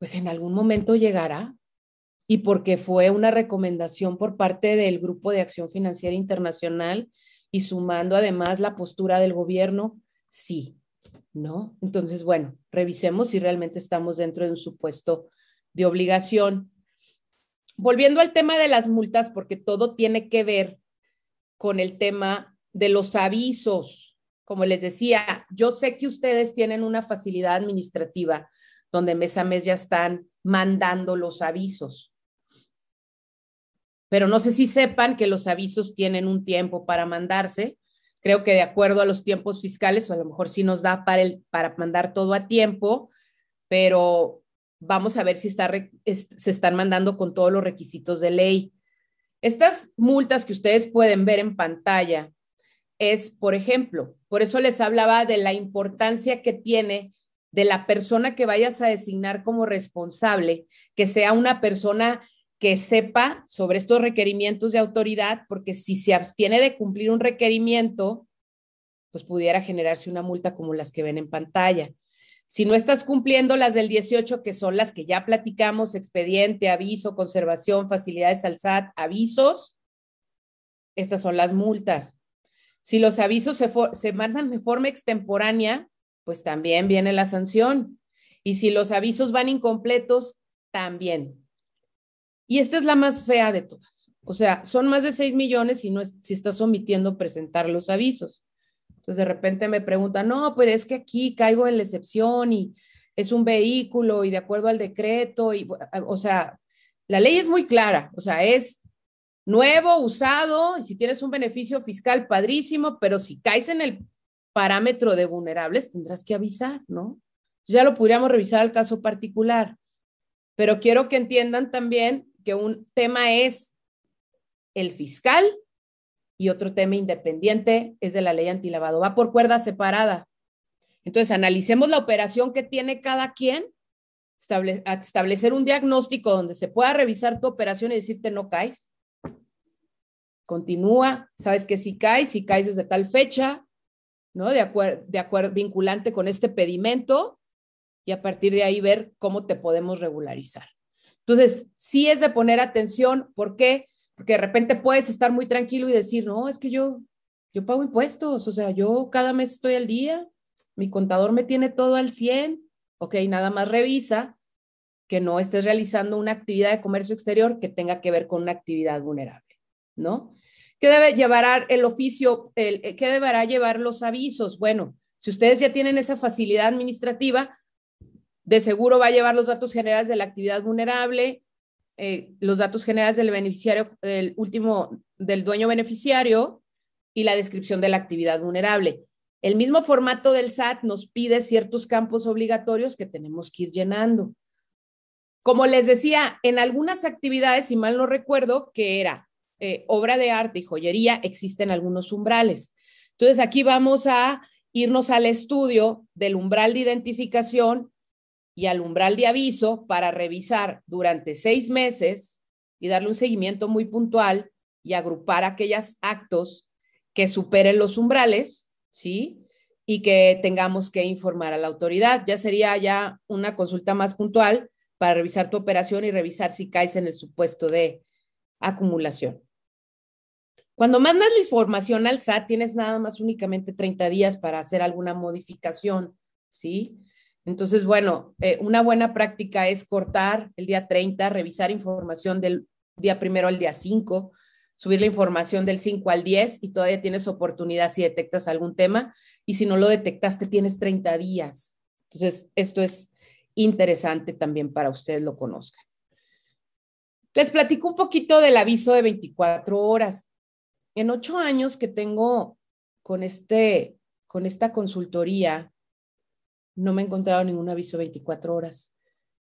pues en algún momento llegará y porque fue una recomendación por parte del Grupo de Acción Financiera Internacional y sumando además la postura del gobierno, sí, ¿no? Entonces, bueno, revisemos si realmente estamos dentro de un supuesto de obligación. Volviendo al tema de las multas, porque todo tiene que ver con el tema de los avisos. Como les decía, yo sé que ustedes tienen una facilidad administrativa donde mes a mes ya están mandando los avisos. Pero no sé si sepan que los avisos tienen un tiempo para mandarse. Creo que de acuerdo a los tiempos fiscales, a lo mejor sí nos da para, el, para mandar todo a tiempo, pero vamos a ver si está, se están mandando con todos los requisitos de ley. Estas multas que ustedes pueden ver en pantalla es, por ejemplo, por eso les hablaba de la importancia que tiene de la persona que vayas a designar como responsable, que sea una persona que sepa sobre estos requerimientos de autoridad, porque si se abstiene de cumplir un requerimiento, pues pudiera generarse una multa como las que ven en pantalla. Si no estás cumpliendo las del 18, que son las que ya platicamos, expediente, aviso, conservación, facilidades al SAT, avisos, estas son las multas. Si los avisos se, se mandan de forma extemporánea, pues también viene la sanción. Y si los avisos van incompletos, también. Y esta es la más fea de todas. O sea, son más de 6 millones si, no es, si estás omitiendo presentar los avisos. Entonces de repente me preguntan, no, pero es que aquí caigo en la excepción y es un vehículo y de acuerdo al decreto, y, o sea, la ley es muy clara, o sea, es nuevo, usado, y si tienes un beneficio fiscal, padrísimo, pero si caes en el parámetro de vulnerables, tendrás que avisar, ¿no? Ya lo podríamos revisar al caso particular, pero quiero que entiendan también que un tema es el fiscal y otro tema independiente es de la ley antilavado. Va por cuerda separada. Entonces, analicemos la operación que tiene cada quien, establecer un diagnóstico donde se pueda revisar tu operación y decirte no caes. Continúa, sabes que si caes, si caes desde tal fecha, ¿no? De acuerdo, de acuerdo, vinculante con este pedimento y a partir de ahí ver cómo te podemos regularizar. Entonces, sí es de poner atención, ¿por qué? Porque de repente puedes estar muy tranquilo y decir, no, es que yo, yo pago impuestos, o sea, yo cada mes estoy al día, mi contador me tiene todo al 100, ok, nada más revisa que no estés realizando una actividad de comercio exterior que tenga que ver con una actividad vulnerable, ¿no? ¿Qué debe llevar el oficio? El, ¿Qué deberá llevar los avisos? Bueno, si ustedes ya tienen esa facilidad administrativa, de seguro va a llevar los datos generales de la actividad vulnerable, eh, los datos generales del beneficiario, el último del dueño beneficiario y la descripción de la actividad vulnerable. El mismo formato del SAT nos pide ciertos campos obligatorios que tenemos que ir llenando. Como les decía, en algunas actividades, si mal no recuerdo, que era eh, obra de arte y joyería, existen algunos umbrales. Entonces, aquí vamos a irnos al estudio del umbral de identificación y al umbral de aviso para revisar durante seis meses y darle un seguimiento muy puntual y agrupar aquellos actos que superen los umbrales, ¿sí? Y que tengamos que informar a la autoridad. Ya sería ya una consulta más puntual para revisar tu operación y revisar si caes en el supuesto de acumulación. Cuando mandas la información al SAT, tienes nada más únicamente 30 días para hacer alguna modificación, ¿sí? Entonces, bueno, eh, una buena práctica es cortar el día 30, revisar información del día primero al día 5, subir la información del 5 al 10 y todavía tienes oportunidad si detectas algún tema y si no lo detectaste tienes 30 días. Entonces, esto es interesante también para ustedes lo conozcan. Les platico un poquito del aviso de 24 horas en ocho años que tengo con, este, con esta consultoría, no me he encontrado ningún aviso de 24 horas.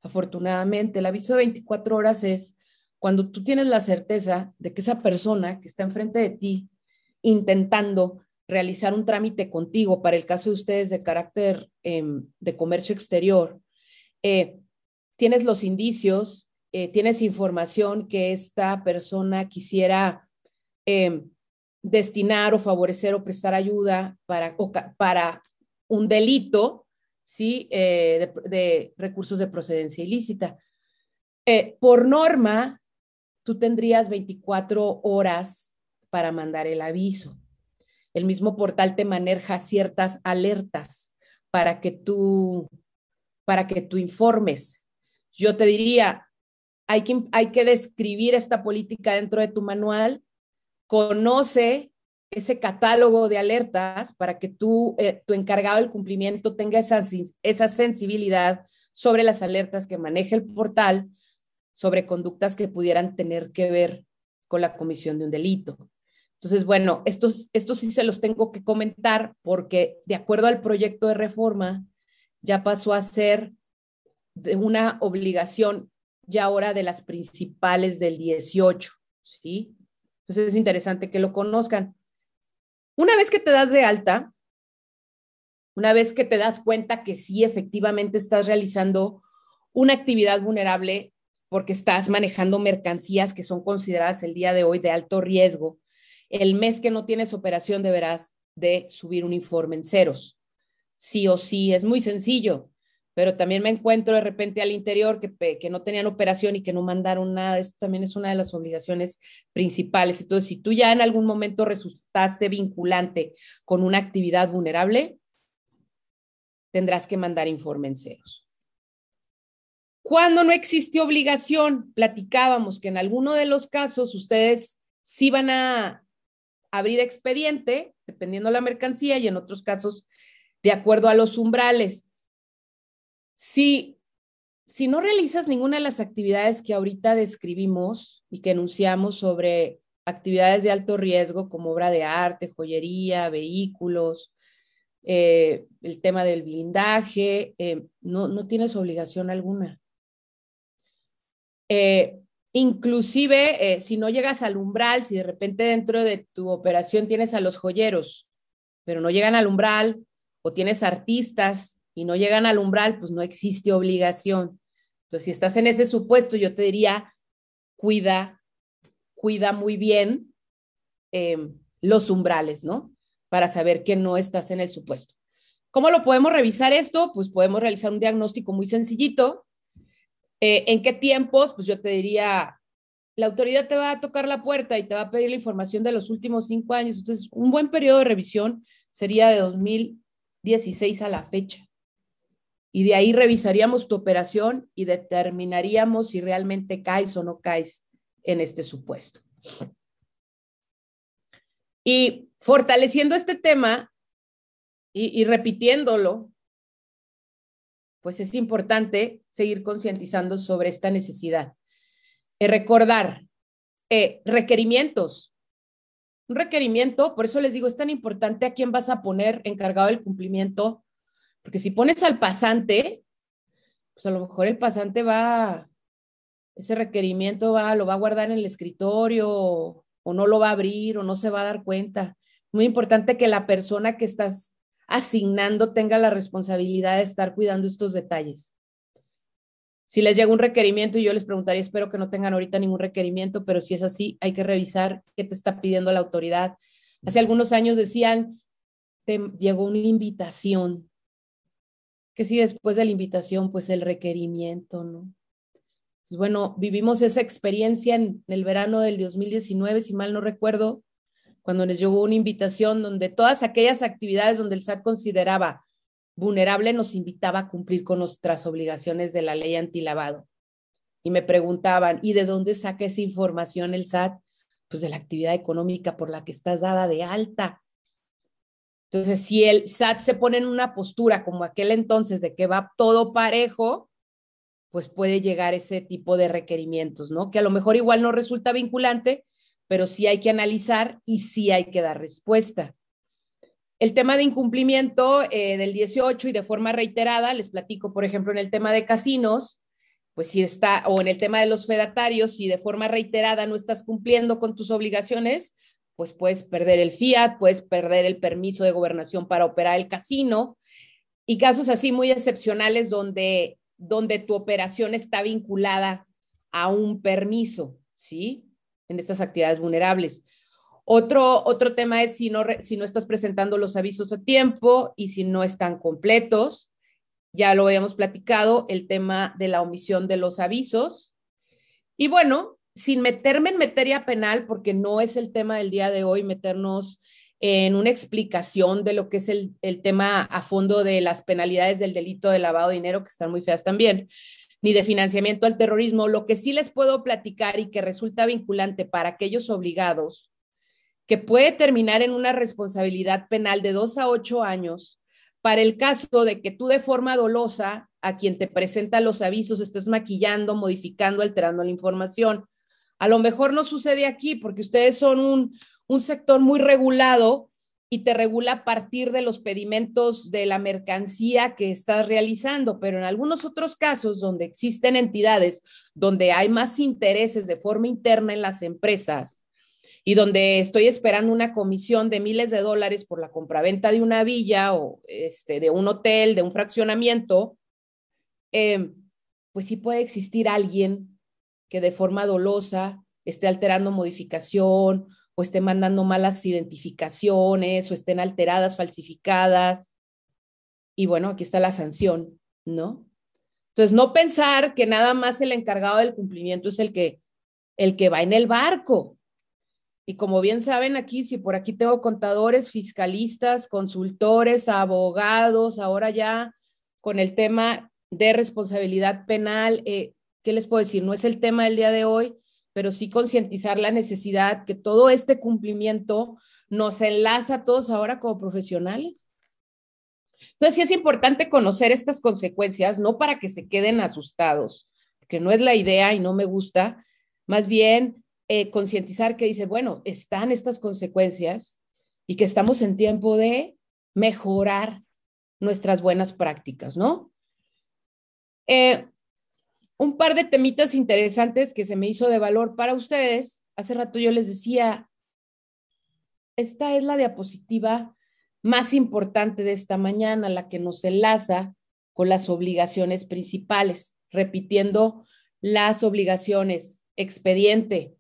Afortunadamente, el aviso de 24 horas es cuando tú tienes la certeza de que esa persona que está enfrente de ti intentando realizar un trámite contigo, para el caso de ustedes de carácter em, de comercio exterior, eh, tienes los indicios, eh, tienes información que esta persona quisiera Em, destinar o favorecer o prestar ayuda para, para un delito, ¿sí? Eh, de, recursos de procedencia ilícita. Eh, por norma, tú tendrías 24 horas para mandar el aviso. el mismo portal te maneja ciertas alertas para que tú, para que tú informes. Yo te diría, hay que, hay que describir esta política dentro de tu manual, conoce ese catálogo de alertas para que tú, eh, tu encargado del cumplimiento tenga esa, esa sensibilidad sobre las alertas que maneja el portal, sobre conductas que pudieran tener que ver con la comisión de un delito. Entonces, bueno, estos, estos sí se los tengo que comentar porque de acuerdo al proyecto de reforma, ya pasó a ser de una obligación ya ahora de las principales del 18, ¿sí? Entonces es interesante que lo conozcan. Una vez que te das de alta, una vez que te das cuenta que sí efectivamente estás realizando una actividad vulnerable porque estás manejando mercancías que son consideradas el día de hoy de alto riesgo, el mes que no tienes operación deberás de subir un informe en ceros. Sí o sí, es muy sencillo, pero también me encuentro de repente al interior que, que no tenían operación y que no mandaron nada. Esto también es una de las obligaciones principales. Entonces, si tú ya en algún momento resultaste vinculante con una actividad vulnerable, tendrás que mandar informe en ceros. Cuando no existe obligación, platicábamos que en alguno de los casos ustedes sí van a abrir expediente, dependiendo de la mercancía, y en otros casos, de acuerdo a los umbrales. Si, si no realizas ninguna de las actividades que ahorita describimos y que enunciamos sobre actividades de alto riesgo como obra de arte, joyería, vehículos, eh, el tema del blindaje, eh, no, no, tienes obligación alguna. Eh, inclusive, si no llegas al umbral, si de repente dentro de tu operación tienes a los joyeros, pero no llegan al umbral, o tienes artistas y no llegan al umbral, pues no existe obligación. Entonces, si estás en ese supuesto, yo te diría, cuida, cuida muy bien los umbrales, ¿no? para saber que no estás en el supuesto. ¿Cómo lo podemos revisar esto? Pues podemos realizar un diagnóstico muy sencillito. Eh, ¿En qué tiempos? Pues yo te diría, la autoridad te va a tocar la puerta y te va a pedir la información de los últimos cinco años. Entonces, un buen periodo de revisión sería de 2016 a la fecha. Y de ahí revisaríamos tu operación y determinaríamos si realmente caes o no caes en este supuesto. Y fortaleciendo este tema y, repitiéndolo, pues es importante seguir concientizando sobre esta necesidad. Eh, recordar requerimientos. Un requerimiento, por eso les digo, es tan importante a quién vas a poner encargado del cumplimiento, porque si pones al pasante, pues a lo mejor el pasante va, ese requerimiento va, lo va a guardar en el escritorio o no lo va a abrir o no se va a dar cuenta. Muy importante que la persona que estás asignando tenga la responsabilidad de estar cuidando estos detalles. Si les llega un requerimiento y yo les preguntaría, espero que no tengan ahorita ningún requerimiento, pero si es así, hay que revisar qué te está pidiendo la autoridad. Hace algunos años decían, te llegó una invitación. Que si después de la invitación, pues el requerimiento, ¿no? Pues bueno, vivimos esa experiencia en el verano del 2019, si mal no recuerdo, cuando nos llegó una invitación donde todas aquellas actividades donde el SAT consideraba vulnerable nos invitaba a cumplir con nuestras obligaciones de la ley antilavado. Y me preguntaban, ¿y de dónde saca esa información el SAT? Pues de la actividad económica por la que estás dada de alta. Entonces, si el SAT se pone en una postura como aquel entonces de que va todo parejo, pues puede llegar ese tipo de requerimientos, ¿no? Que a lo mejor igual no resulta vinculante, pero sí hay que analizar y sí hay que dar respuesta. El tema de incumplimiento eh, del 18 y de forma reiterada, les platico, por ejemplo, en el tema de casinos, pues si está, o en el tema de los fedatarios, si de forma reiterada no estás cumpliendo con tus obligaciones, pues puedes perder el fiat, puedes perder el permiso de gobernación para operar el casino y casos así muy excepcionales donde donde tu operación está vinculada a un permiso, ¿sí? En estas actividades vulnerables. Otro, otro tema es si no, si no estás presentando los avisos a tiempo y si no están completos. Ya lo habíamos platicado, el tema de la omisión de los avisos. Y bueno, sin meterme en materia penal, porque no es el tema del día de hoy, meternos en una explicación de lo que es el, el, tema a fondo de las penalidades del delito de lavado de dinero, que están muy feas también, ni de financiamiento al terrorismo. Lo que sí les puedo platicar y que resulta vinculante para aquellos obligados, que puede terminar en una responsabilidad penal de dos a ocho años para el caso de que tú de forma dolosa a quien te presenta los avisos estés maquillando, modificando, alterando la información. A lo mejor no sucede aquí porque ustedes son un, un sector muy regulado y te regula a partir de los pedimentos de la mercancía que estás realizando, pero en algunos otros casos donde existen entidades donde hay más intereses de forma interna en las empresas y donde estoy esperando una comisión de miles de dólares por la compraventa de una villa o este, de un hotel, de un fraccionamiento, eh, pues sí puede existir alguien que de forma dolosa esté alterando modificación o esté mandando malas identificaciones o estén alteradas, falsificadas. Y bueno, aquí está la sanción, ¿no? Entonces, no pensar que nada más el encargado del cumplimiento es el que, el que va en el barco. Y como bien saben aquí, si por aquí tengo contadores, fiscalistas, consultores, abogados, ahora ya con el tema de responsabilidad penal, eh, ¿qué les puedo decir? No es el tema del día de hoy, pero sí concientizar la necesidad que todo este cumplimiento nos enlaza a todos ahora como profesionales. Entonces, sí es importante conocer estas consecuencias, no para que se queden asustados, que no es la idea y no me gusta, más bien eh, concientizar que dice, bueno, están estas consecuencias y que estamos en tiempo de mejorar nuestras buenas prácticas, ¿no? Eh, un par de temitas interesantes que se me hizo de valor para ustedes. Hace rato yo les decía, esta es la diapositiva más importante de esta mañana, la que nos enlaza con las obligaciones principales, repitiendo las obligaciones, expediente,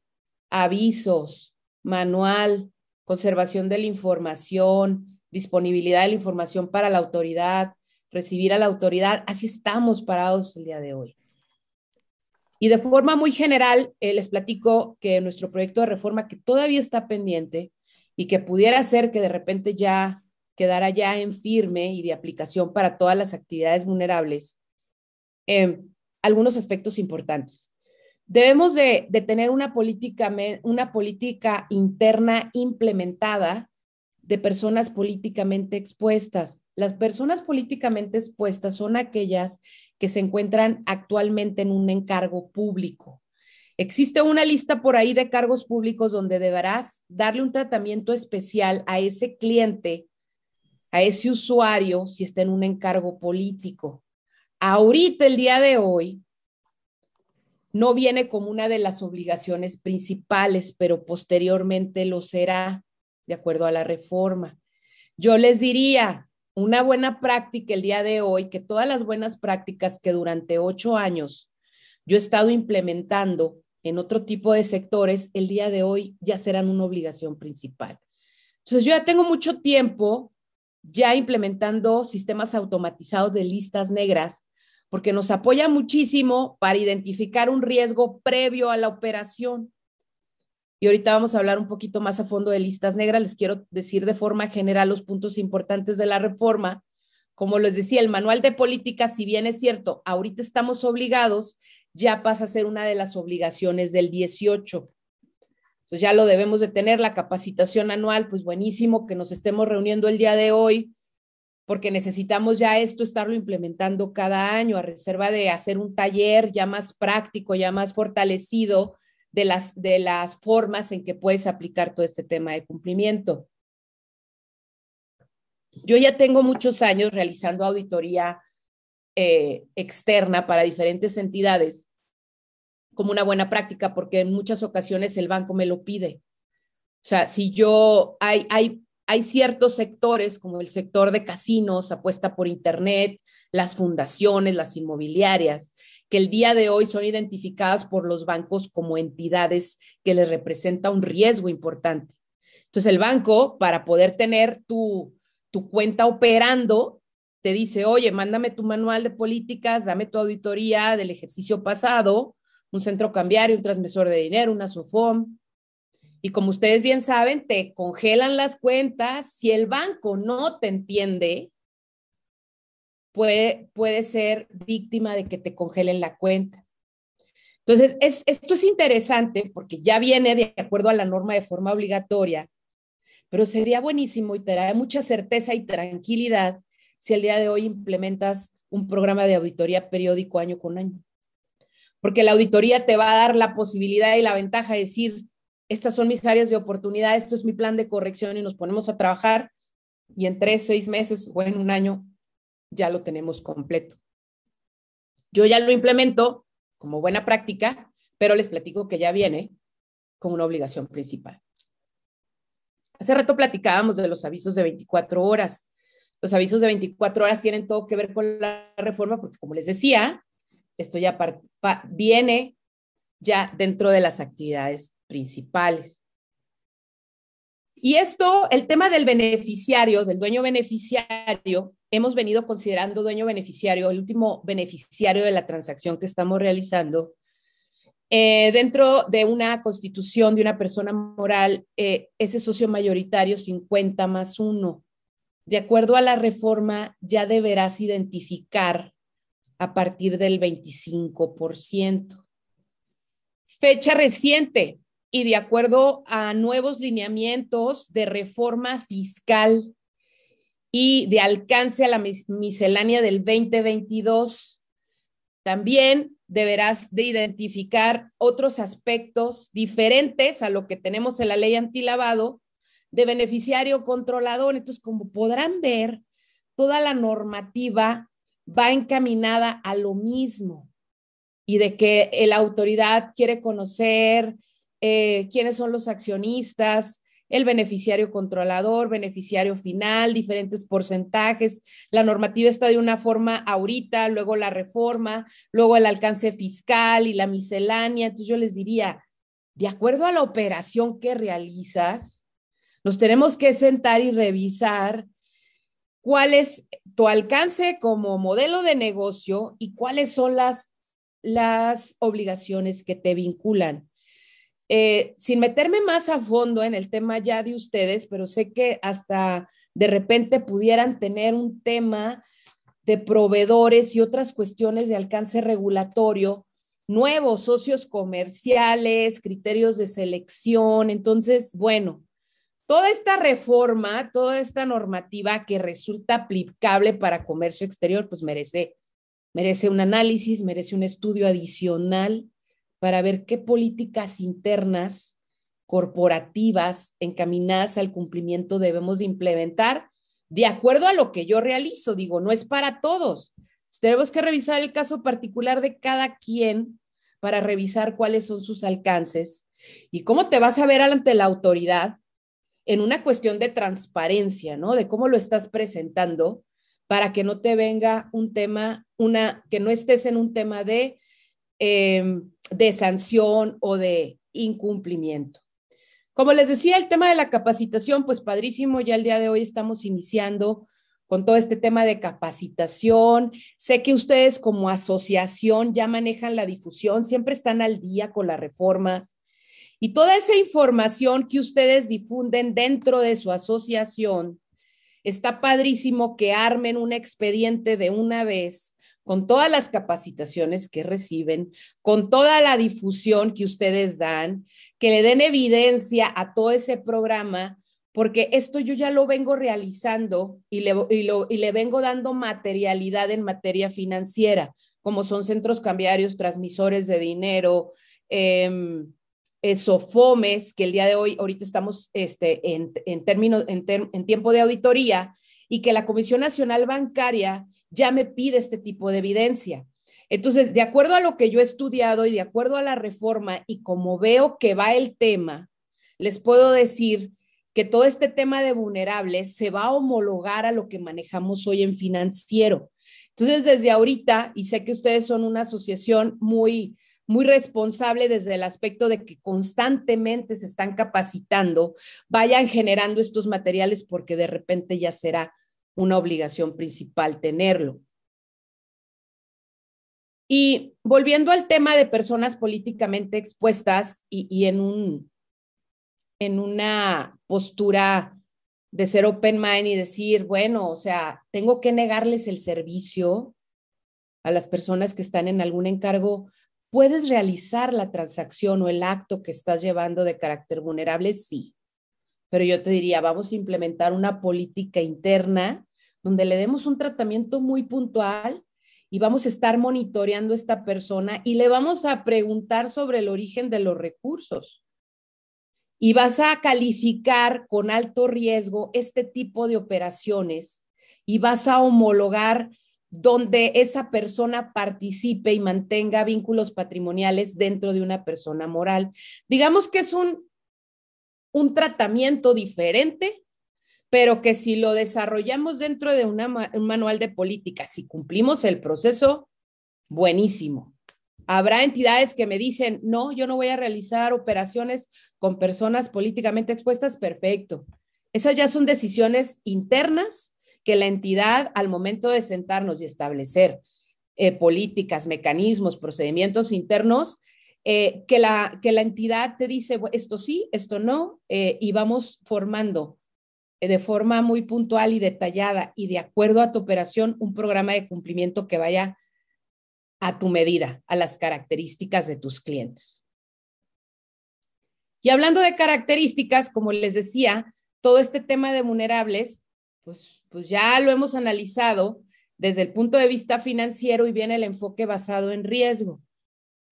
avisos, manual, conservación de la información, disponibilidad de la información para la autoridad, recibir a la autoridad. Así estamos parados el día de hoy. Y de forma muy general, eh, les platico que nuestro proyecto de reforma, que todavía está pendiente y que pudiera ser que de repente ya quedara ya en firme y de aplicación para todas las actividades vulnerables, em, algunos aspectos importantes. Debemos de, de tener una política, una política interna implementada de personas políticamente expuestas. Las personas políticamente expuestas son aquellas que se encuentran actualmente en un encargo público. Existe una lista por ahí de cargos públicos donde deberás darle un tratamiento especial a ese cliente, a ese usuario, si está en un encargo político. Ahorita, el día de hoy, no viene como una de las obligaciones principales, pero posteriormente lo será, de acuerdo a la reforma. Yo les diría, una buena práctica el día de hoy, que todas las buenas prácticas que durante ocho años yo he estado implementando en otro tipo de sectores, el día de hoy ya serán una obligación principal. Entonces, yo ya tengo mucho tiempo ya implementando sistemas automatizados de listas negras, porque nos apoya muchísimo para identificar un riesgo previo a la operación. Y ahorita vamos a hablar un poquito más a fondo de listas negras. Les quiero decir de forma general los puntos importantes de la reforma. Como les decía, el manual de política, si bien es cierto, ahorita estamos obligados, ya pasa a ser una de las obligaciones del 18. Entonces ya lo debemos de tener, la capacitación anual, pues buenísimo que nos estemos reuniendo el día de hoy, porque necesitamos ya esto estarlo implementando cada año, a reserva de hacer un taller ya más práctico, ya más fortalecido de las, de las formas en que puedes aplicar todo este tema de cumplimiento. Yo ya tengo muchos años realizando auditoría eh, externa para diferentes entidades como una buena práctica porque en muchas ocasiones el banco me lo pide. O sea, si yo, hay, hay hay ciertos sectores, como el sector de casinos, apuesta por Internet, las fundaciones, las inmobiliarias, que el día de hoy son identificadas por los bancos como entidades que les representa un riesgo importante. Entonces, el banco, para poder tener tu, tu cuenta operando, te dice, oye, mándame tu manual de políticas, dame tu auditoría del ejercicio pasado, un centro cambiario, un transmisor de dinero, una SOFOM, Y como ustedes bien saben, te congelan las cuentas. Si el banco no te entiende, puede, puede ser víctima de que te congelen la cuenta. Entonces, es, esto es interesante porque ya viene de acuerdo a la norma de forma obligatoria, pero sería buenísimo y te da mucha certeza y tranquilidad si el día de hoy implementas un programa de auditoría periódico año con año. Porque la auditoría te va a dar la posibilidad y la ventaja de decir, estas son mis áreas de oportunidad, esto es mi plan de corrección y nos ponemos a trabajar y en tres, seis meses o en un año ya lo tenemos completo. Yo ya lo implemento como buena práctica, pero les platico que ya viene como una obligación principal. Hace rato platicábamos de los avisos de 24 horas. Los avisos de 24 horas tienen todo que ver con la reforma porque, como les decía, esto ya viene ya dentro de las actividades principales. Y esto, el tema del beneficiario, del dueño beneficiario, hemos venido considerando dueño beneficiario, el último beneficiario de la transacción que estamos realizando, eh, dentro de una constitución de una persona moral, eh, ese socio mayoritario 50 más 1. De acuerdo a la reforma, ya deberás identificar a partir del 25%. Fecha reciente y de acuerdo a nuevos lineamientos de reforma fiscal y de alcance a la miscelánea del 2022. También deberás de identificar otros aspectos diferentes a lo que tenemos en la ley antilavado de beneficiario controlador. Entonces, como podrán ver, toda la normativa va encaminada a lo mismo y de que la autoridad quiere conocer eh, quiénes son los accionistas, el beneficiario controlador, beneficiario final, diferentes porcentajes. La normativa está de una forma ahorita, luego la reforma, luego el alcance fiscal y la miscelánea. Entonces yo les diría, de acuerdo a la operación que realizas, nos tenemos que sentar y revisar cuál es tu alcance como modelo de negocio y cuáles son las, las obligaciones que te vinculan. Eh, sin meterme más a fondo en el tema ya de ustedes, pero sé que hasta de repente pudieran tener un tema de proveedores y otras cuestiones de alcance regulatorio, nuevos socios comerciales, criterios de selección. Entonces, bueno, toda esta reforma, toda esta normativa que resulta aplicable para comercio exterior, pues merece, merece un análisis, merece un estudio adicional para ver qué políticas internas corporativas encaminadas al cumplimiento debemos implementar de acuerdo a lo que yo realizo. Digo, no es para todos. Tenemos que revisar el caso particular de cada quien para revisar cuáles son sus alcances y cómo te vas a ver ante la autoridad en una cuestión de transparencia, ¿no? De cómo lo estás presentando para que no te venga un tema, una, que no estés en un tema de Em, de sanción o de incumplimiento. Como les decía, el tema de la capacitación, pues padrísimo, ya el día de hoy estamos iniciando con todo este tema de capacitación. Sé que ustedes como asociación ya manejan la difusión, siempre están al día con las reformas y toda esa información que ustedes difunden dentro de su asociación, está padrísimo que armen un expediente de una vez con todas las capacitaciones que reciben, con toda la difusión que ustedes dan, que le den evidencia a todo ese programa, porque esto yo ya lo vengo realizando y le, vengo dando materialidad en materia financiera, como son centros cambiarios, transmisores de dinero, eh, SOFOMES, que el día de hoy, ahorita estamos este, en, en tiempo de auditoría, y que la Comisión Nacional Bancaria ya me pide este tipo de evidencia. Entonces, de acuerdo a lo que yo he estudiado y de acuerdo a la reforma y como veo que va el tema, les puedo decir que todo este tema de vulnerables se va a homologar a lo que manejamos hoy en financiero. Entonces, desde ahorita, y sé que ustedes son una asociación muy, muy responsable desde el aspecto de que constantemente se están capacitando, vayan generando estos materiales porque de repente ya será una obligación principal tenerlo. Y volviendo al tema de personas políticamente expuestas y, en, un, en una postura de ser open mind y decir, bueno, o sea, tengo que negarles el servicio a las personas que están en algún encargo. ¿Puedes realizar la transacción o el acto que estás llevando de carácter vulnerable? Sí. Pero yo te diría, vamos a implementar una política interna donde le demos un tratamiento muy puntual y vamos a estar monitoreando a esta persona y le vamos a preguntar sobre el origen de los recursos y vas a calificar con alto riesgo este tipo de operaciones y vas a homologar donde esa persona participe y mantenga vínculos patrimoniales dentro de una persona moral. Digamos que es un, un tratamiento diferente, pero que si lo desarrollamos dentro de un manual de política, si cumplimos el proceso, buenísimo. Habrá entidades que me dicen, no, yo no voy a realizar operaciones con personas políticamente expuestas, perfecto. Esas ya son decisiones internas que la entidad al momento de sentarnos y establecer eh, políticas, mecanismos, procedimientos internos, eh, que, la, que la entidad te dice, esto sí, esto no, eh, y vamos formando de forma muy puntual y detallada y de acuerdo a tu operación un programa de cumplimiento que vaya a tu medida, a las características de tus clientes. Y hablando de características, como les decía, todo este tema de vulnerables, pues, pues ya lo hemos analizado desde el punto de vista financiero y viene el enfoque basado en riesgo.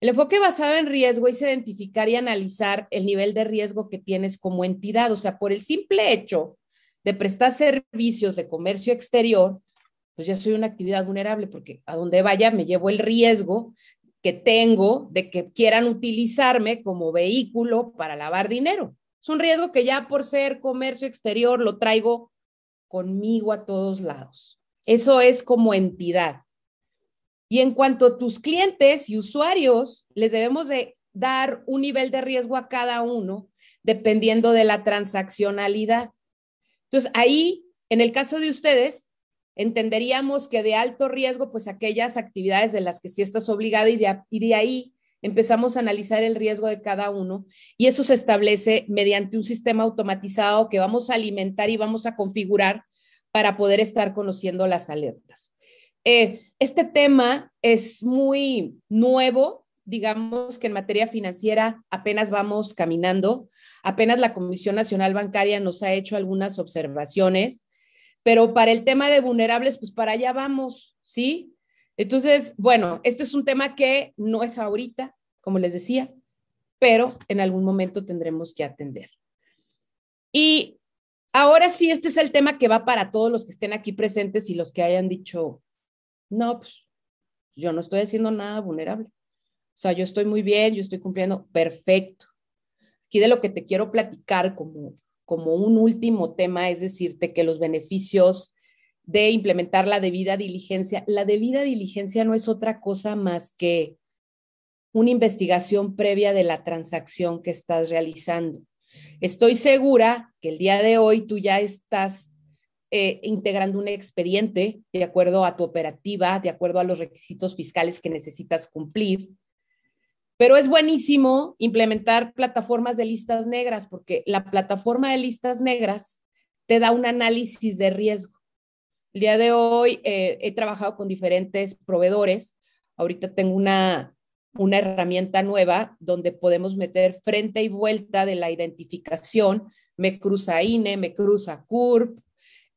El enfoque basado en riesgo es identificar y analizar el nivel de riesgo que tienes como entidad. O sea, por el simple hecho de prestar servicios de comercio exterior, pues ya soy una actividad vulnerable porque a donde vaya me llevo el riesgo que tengo de que quieran utilizarme como vehículo para lavar dinero. Es un riesgo que ya por ser comercio exterior lo traigo conmigo a todos lados. Eso es como entidad. Y en cuanto a tus clientes y usuarios, les debemos de dar un nivel de riesgo a cada uno dependiendo de la transaccionalidad. Entonces, ahí, en el caso de ustedes, entenderíamos que de alto riesgo, pues aquellas actividades de las que sí estás obligada y de, y de ahí empezamos a analizar el riesgo de cada uno y eso se establece mediante un sistema automatizado que vamos a alimentar y vamos a configurar para poder estar conociendo las alertas. Eh, este tema es muy nuevo, digamos que en materia financiera apenas vamos caminando, apenas la Comisión Nacional Bancaria nos ha hecho algunas observaciones pero para el tema de vulnerables, pues para allá vamos, ¿sí? Entonces, bueno, este es un tema que no es ahorita, como les decía, pero en algún momento tendremos que atender. Y ahora sí, este es el tema que va para todos los que estén aquí presentes y los que hayan dicho, no, pues yo no estoy haciendo nada vulnerable. O sea, yo estoy muy bien, yo estoy cumpliendo perfecto. Aquí de lo que te quiero platicar como como un último tema es decirte que los beneficios de implementar la debida diligencia, la debida diligencia no es otra cosa más que una investigación previa de la transacción que estás realizando. Estoy segura que el día de hoy tú ya estás eh, integrando un expediente de acuerdo a tu operativa, de acuerdo a los requisitos fiscales que necesitas cumplir. Pero es buenísimo implementar plataformas de listas negras porque la plataforma de listas negras te da un análisis de riesgo. El día de hoy eh, he trabajado con diferentes proveedores. Ahorita tengo una, una herramienta nueva donde podemos meter frente y vuelta de la identificación. Me cruza INE, me cruza CURP,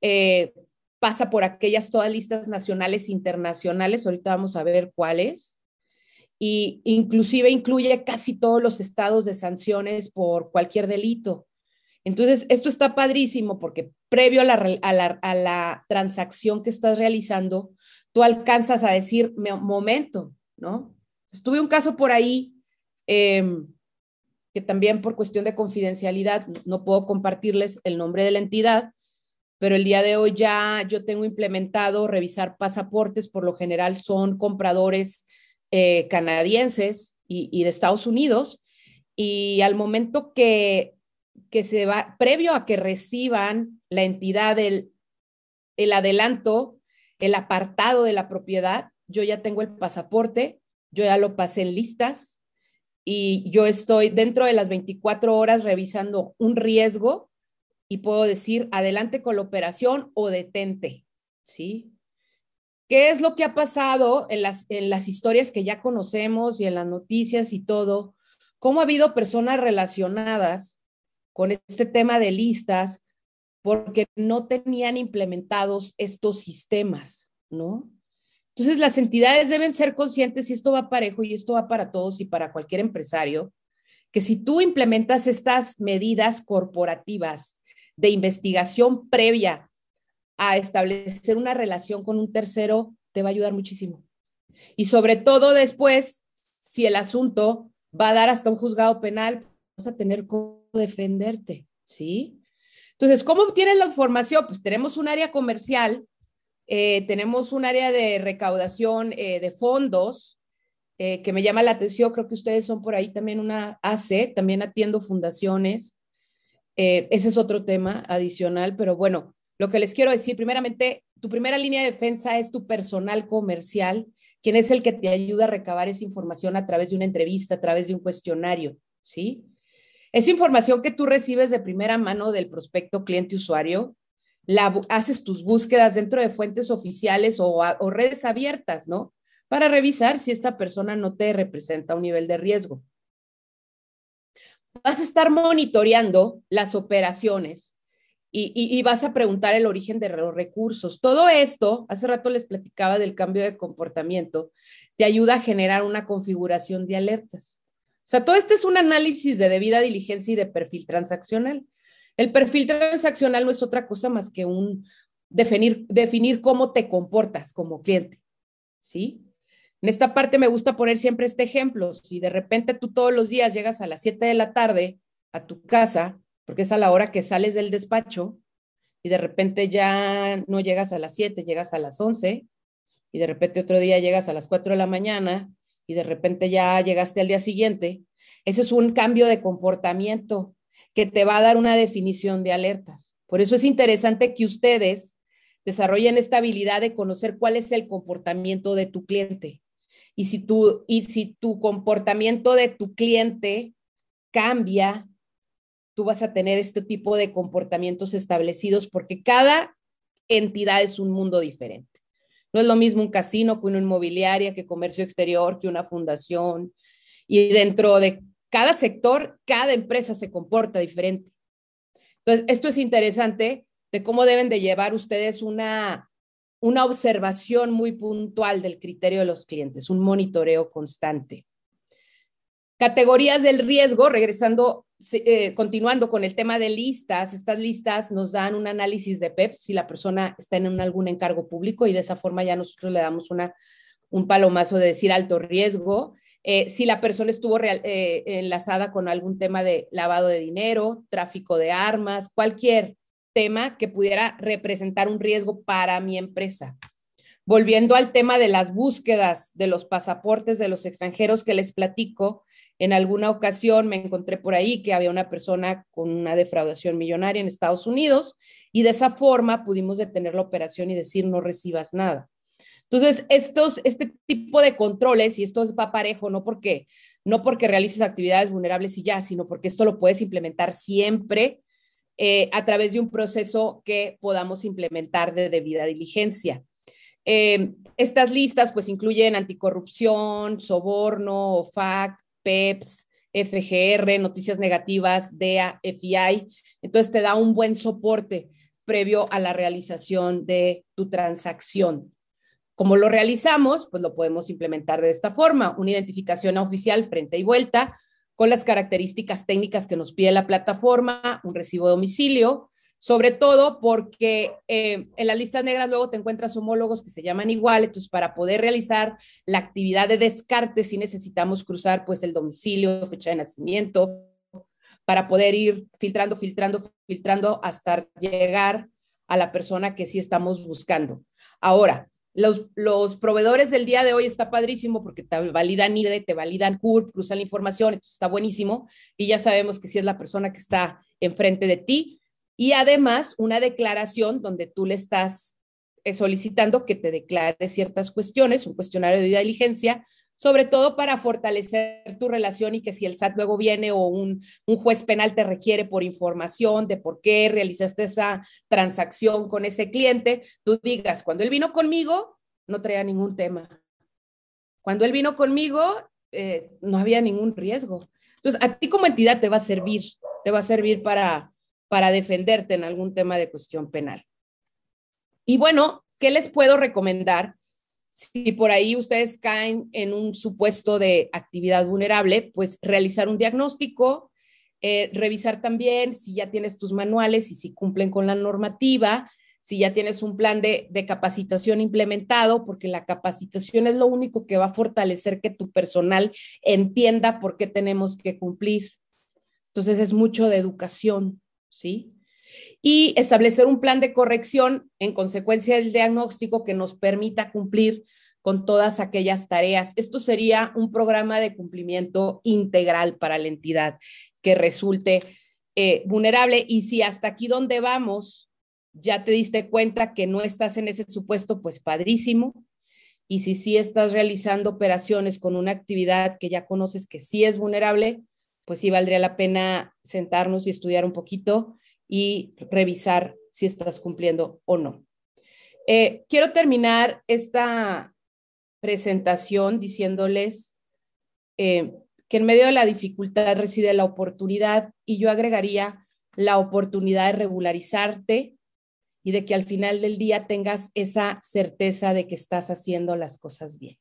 eh, pasa por aquellas todas listas nacionales internacionales. Ahorita vamos a ver cuáles y inclusive incluye casi todos los estados de sanciones por cualquier delito. Entonces, esto está padrísimo porque previo a la, transacción que estás realizando, tú alcanzas a decir, momento, ¿no? Estuve un caso por ahí em, que también por cuestión de confidencialidad no puedo compartirles el nombre de la entidad, pero el día de hoy ya yo tengo implementado revisar pasaportes, por lo general son compradores eh, canadienses y, de Estados Unidos, y al momento que, que se va, previo a que reciban la entidad el, el adelanto, el apartado de la propiedad, yo ya tengo el pasaporte, yo ya lo pasé en listas y yo estoy dentro de las 24 horas revisando un riesgo y puedo decir adelante con la operación o detente, ¿sí? ¿Qué es lo que ha pasado en las, en las historias que ya conocemos y en las noticias y todo? ¿Cómo ha habido personas relacionadas con este tema de listas porque no tenían implementados estos sistemas, ¿no? Entonces, las entidades deben ser conscientes, y esto va parejo y esto va para todos y para cualquier empresario, que si tú implementas estas medidas corporativas de investigación previa a establecer una relación con un tercero, te va a ayudar muchísimo. Y sobre todo después, si el asunto va a dar hasta un juzgado penal, vas a tener cómo defenderte, ¿sí? Entonces, ¿cómo obtienes la información? Pues tenemos un área comercial eh, tenemos un área de recaudación eh, de fondos eh, que me llama la atención. Creo que ustedes son por ahí también una AC, también atiendo fundaciones. Ese es otro tema adicional, pero bueno, lo que les quiero decir, primeramente, tu primera línea de defensa es tu personal comercial, quien es el que te ayuda a recabar esa información a través de una entrevista, a través de un cuestionario, ¿sí? Es información que tú recibes de primera mano del prospecto cliente usuario haces tus búsquedas dentro de fuentes oficiales o, o redes abiertas, ¿no? Para revisar si esta persona no te representa un nivel de riesgo. Vas a estar monitoreando las operaciones y, y, vas a preguntar el origen de los recursos. Todo esto, hace rato les platicaba del cambio de comportamiento, te ayuda a generar una configuración de alertas. O sea, todo esto es un análisis de debida diligencia y de perfil transaccional. El perfil transaccional no es otra cosa más que un definir, definir cómo te comportas como cliente, ¿sí? En esta parte me gusta poner siempre este ejemplo. Si de repente tú todos los días llegas a las 7 de la tarde a tu casa, porque es a la hora que sales del despacho, y de repente ya no llegas a las 7, llegas a las 11, y de repente otro día llegas a las 4 de la mañana, y de repente ya llegaste al día siguiente, ese es un cambio de comportamiento que te va a dar una definición de alertas. Por eso es interesante que ustedes desarrollen esta habilidad de conocer cuál es el comportamiento de tu cliente. Y si tu, y si tu comportamiento de tu cliente cambia, tú vas a tener este tipo de comportamientos establecidos porque cada entidad es un mundo diferente. No es lo mismo un casino que una inmobiliaria, que comercio exterior, que una fundación. Y dentro de cada sector, cada empresa se comporta diferente. Entonces, esto es interesante de cómo deben de llevar ustedes una, una observación muy puntual del criterio de los clientes, un monitoreo constante. Categorías del riesgo, regresando, eh, continuando con el tema de listas, estas listas nos dan un análisis de PEPS si la persona está en algún encargo público y de esa forma ya nosotros le damos una, un palomazo de decir alto riesgo. Eh, si la persona estuvo eh, enlazada con algún tema de lavado de dinero, tráfico de armas, cualquier tema que pudiera representar un riesgo para mi empresa. Volviendo al tema de las búsquedas de los pasaportes de los extranjeros que les platico, en alguna ocasión me encontré por ahí que había una persona con una defraudación millonaria en Estados Unidos y de esa forma pudimos detener la operación y decir no recibas nada. Entonces, estos, este tipo de controles, y esto va parejo, no porque, no porque realices actividades vulnerables y ya, sino porque esto lo puedes implementar siempre eh, a través de un proceso que podamos implementar de debida diligencia. Eh, estas listas pues incluyen anticorrupción, soborno, OFAC, PEPS, FGR, noticias negativas, DEA, FII. Entonces te da un buen soporte previo a la realización de tu transacción. Como lo realizamos? Pues lo podemos implementar de esta forma, una identificación oficial frente y vuelta con las características técnicas que nos pide la plataforma, un recibo de domicilio, sobre todo porque eh, en las listas negras luego te encuentras homólogos que se llaman igual, entonces para poder realizar la actividad de descarte sí necesitamos cruzar pues el domicilio, fecha de nacimiento, para poder ir filtrando, filtrando, filtrando hasta llegar a la persona que sí estamos buscando. Ahora, los, proveedores del día de hoy está padrísimo porque te validan IRE, te validan CURP, cruzan la información, entonces está buenísimo y ya sabemos que si es la persona que está enfrente de ti. Y además una declaración donde tú le estás eh, solicitando que te declare ciertas cuestiones, un cuestionario de diligencia sobre todo para fortalecer tu relación y que si el SAT luego viene o un, un, juez penal te requiere por información de por qué realizaste esa transacción con ese cliente, tú digas, cuando él vino conmigo, no traía ningún tema. Cuando él vino conmigo, eh, no había ningún riesgo. Entonces, a ti como entidad te va a servir, te va a servir para, para defenderte en algún tema de cuestión penal. Y bueno, ¿qué les puedo recomendar? Si por ahí ustedes caen en un supuesto de actividad vulnerable, pues realizar un diagnóstico, eh, revisar también si ya tienes tus manuales y si cumplen con la normativa, si ya tienes un plan de, de, capacitación implementado, porque la capacitación es lo único que va a fortalecer que tu personal entienda por qué tenemos que cumplir. Entonces es mucho de educación, ¿sí? Y establecer un plan de corrección en consecuencia del diagnóstico que nos permita cumplir con todas aquellas tareas. Esto sería un programa de cumplimiento integral para la entidad que resulte eh, vulnerable. Y si hasta aquí donde vamos ya te diste cuenta que no estás en ese supuesto, pues padrísimo. Y si sí estás realizando operaciones con una actividad que ya conoces que sí es vulnerable, pues sí valdría la pena sentarnos y estudiar un poquito y revisar si estás cumpliendo o no. Eh, quiero terminar esta presentación diciéndoles eh, que en medio de la dificultad reside la oportunidad y yo agregaría la oportunidad de regularizarte y de que al final del día tengas esa certeza de que estás haciendo las cosas bien.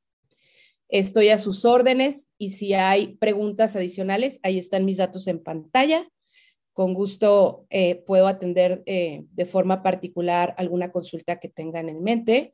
Estoy a sus órdenes y si hay preguntas adicionales, ahí están mis datos en pantalla. Con gusto eh, puedo atender eh, de forma particular alguna consulta que tengan en mente.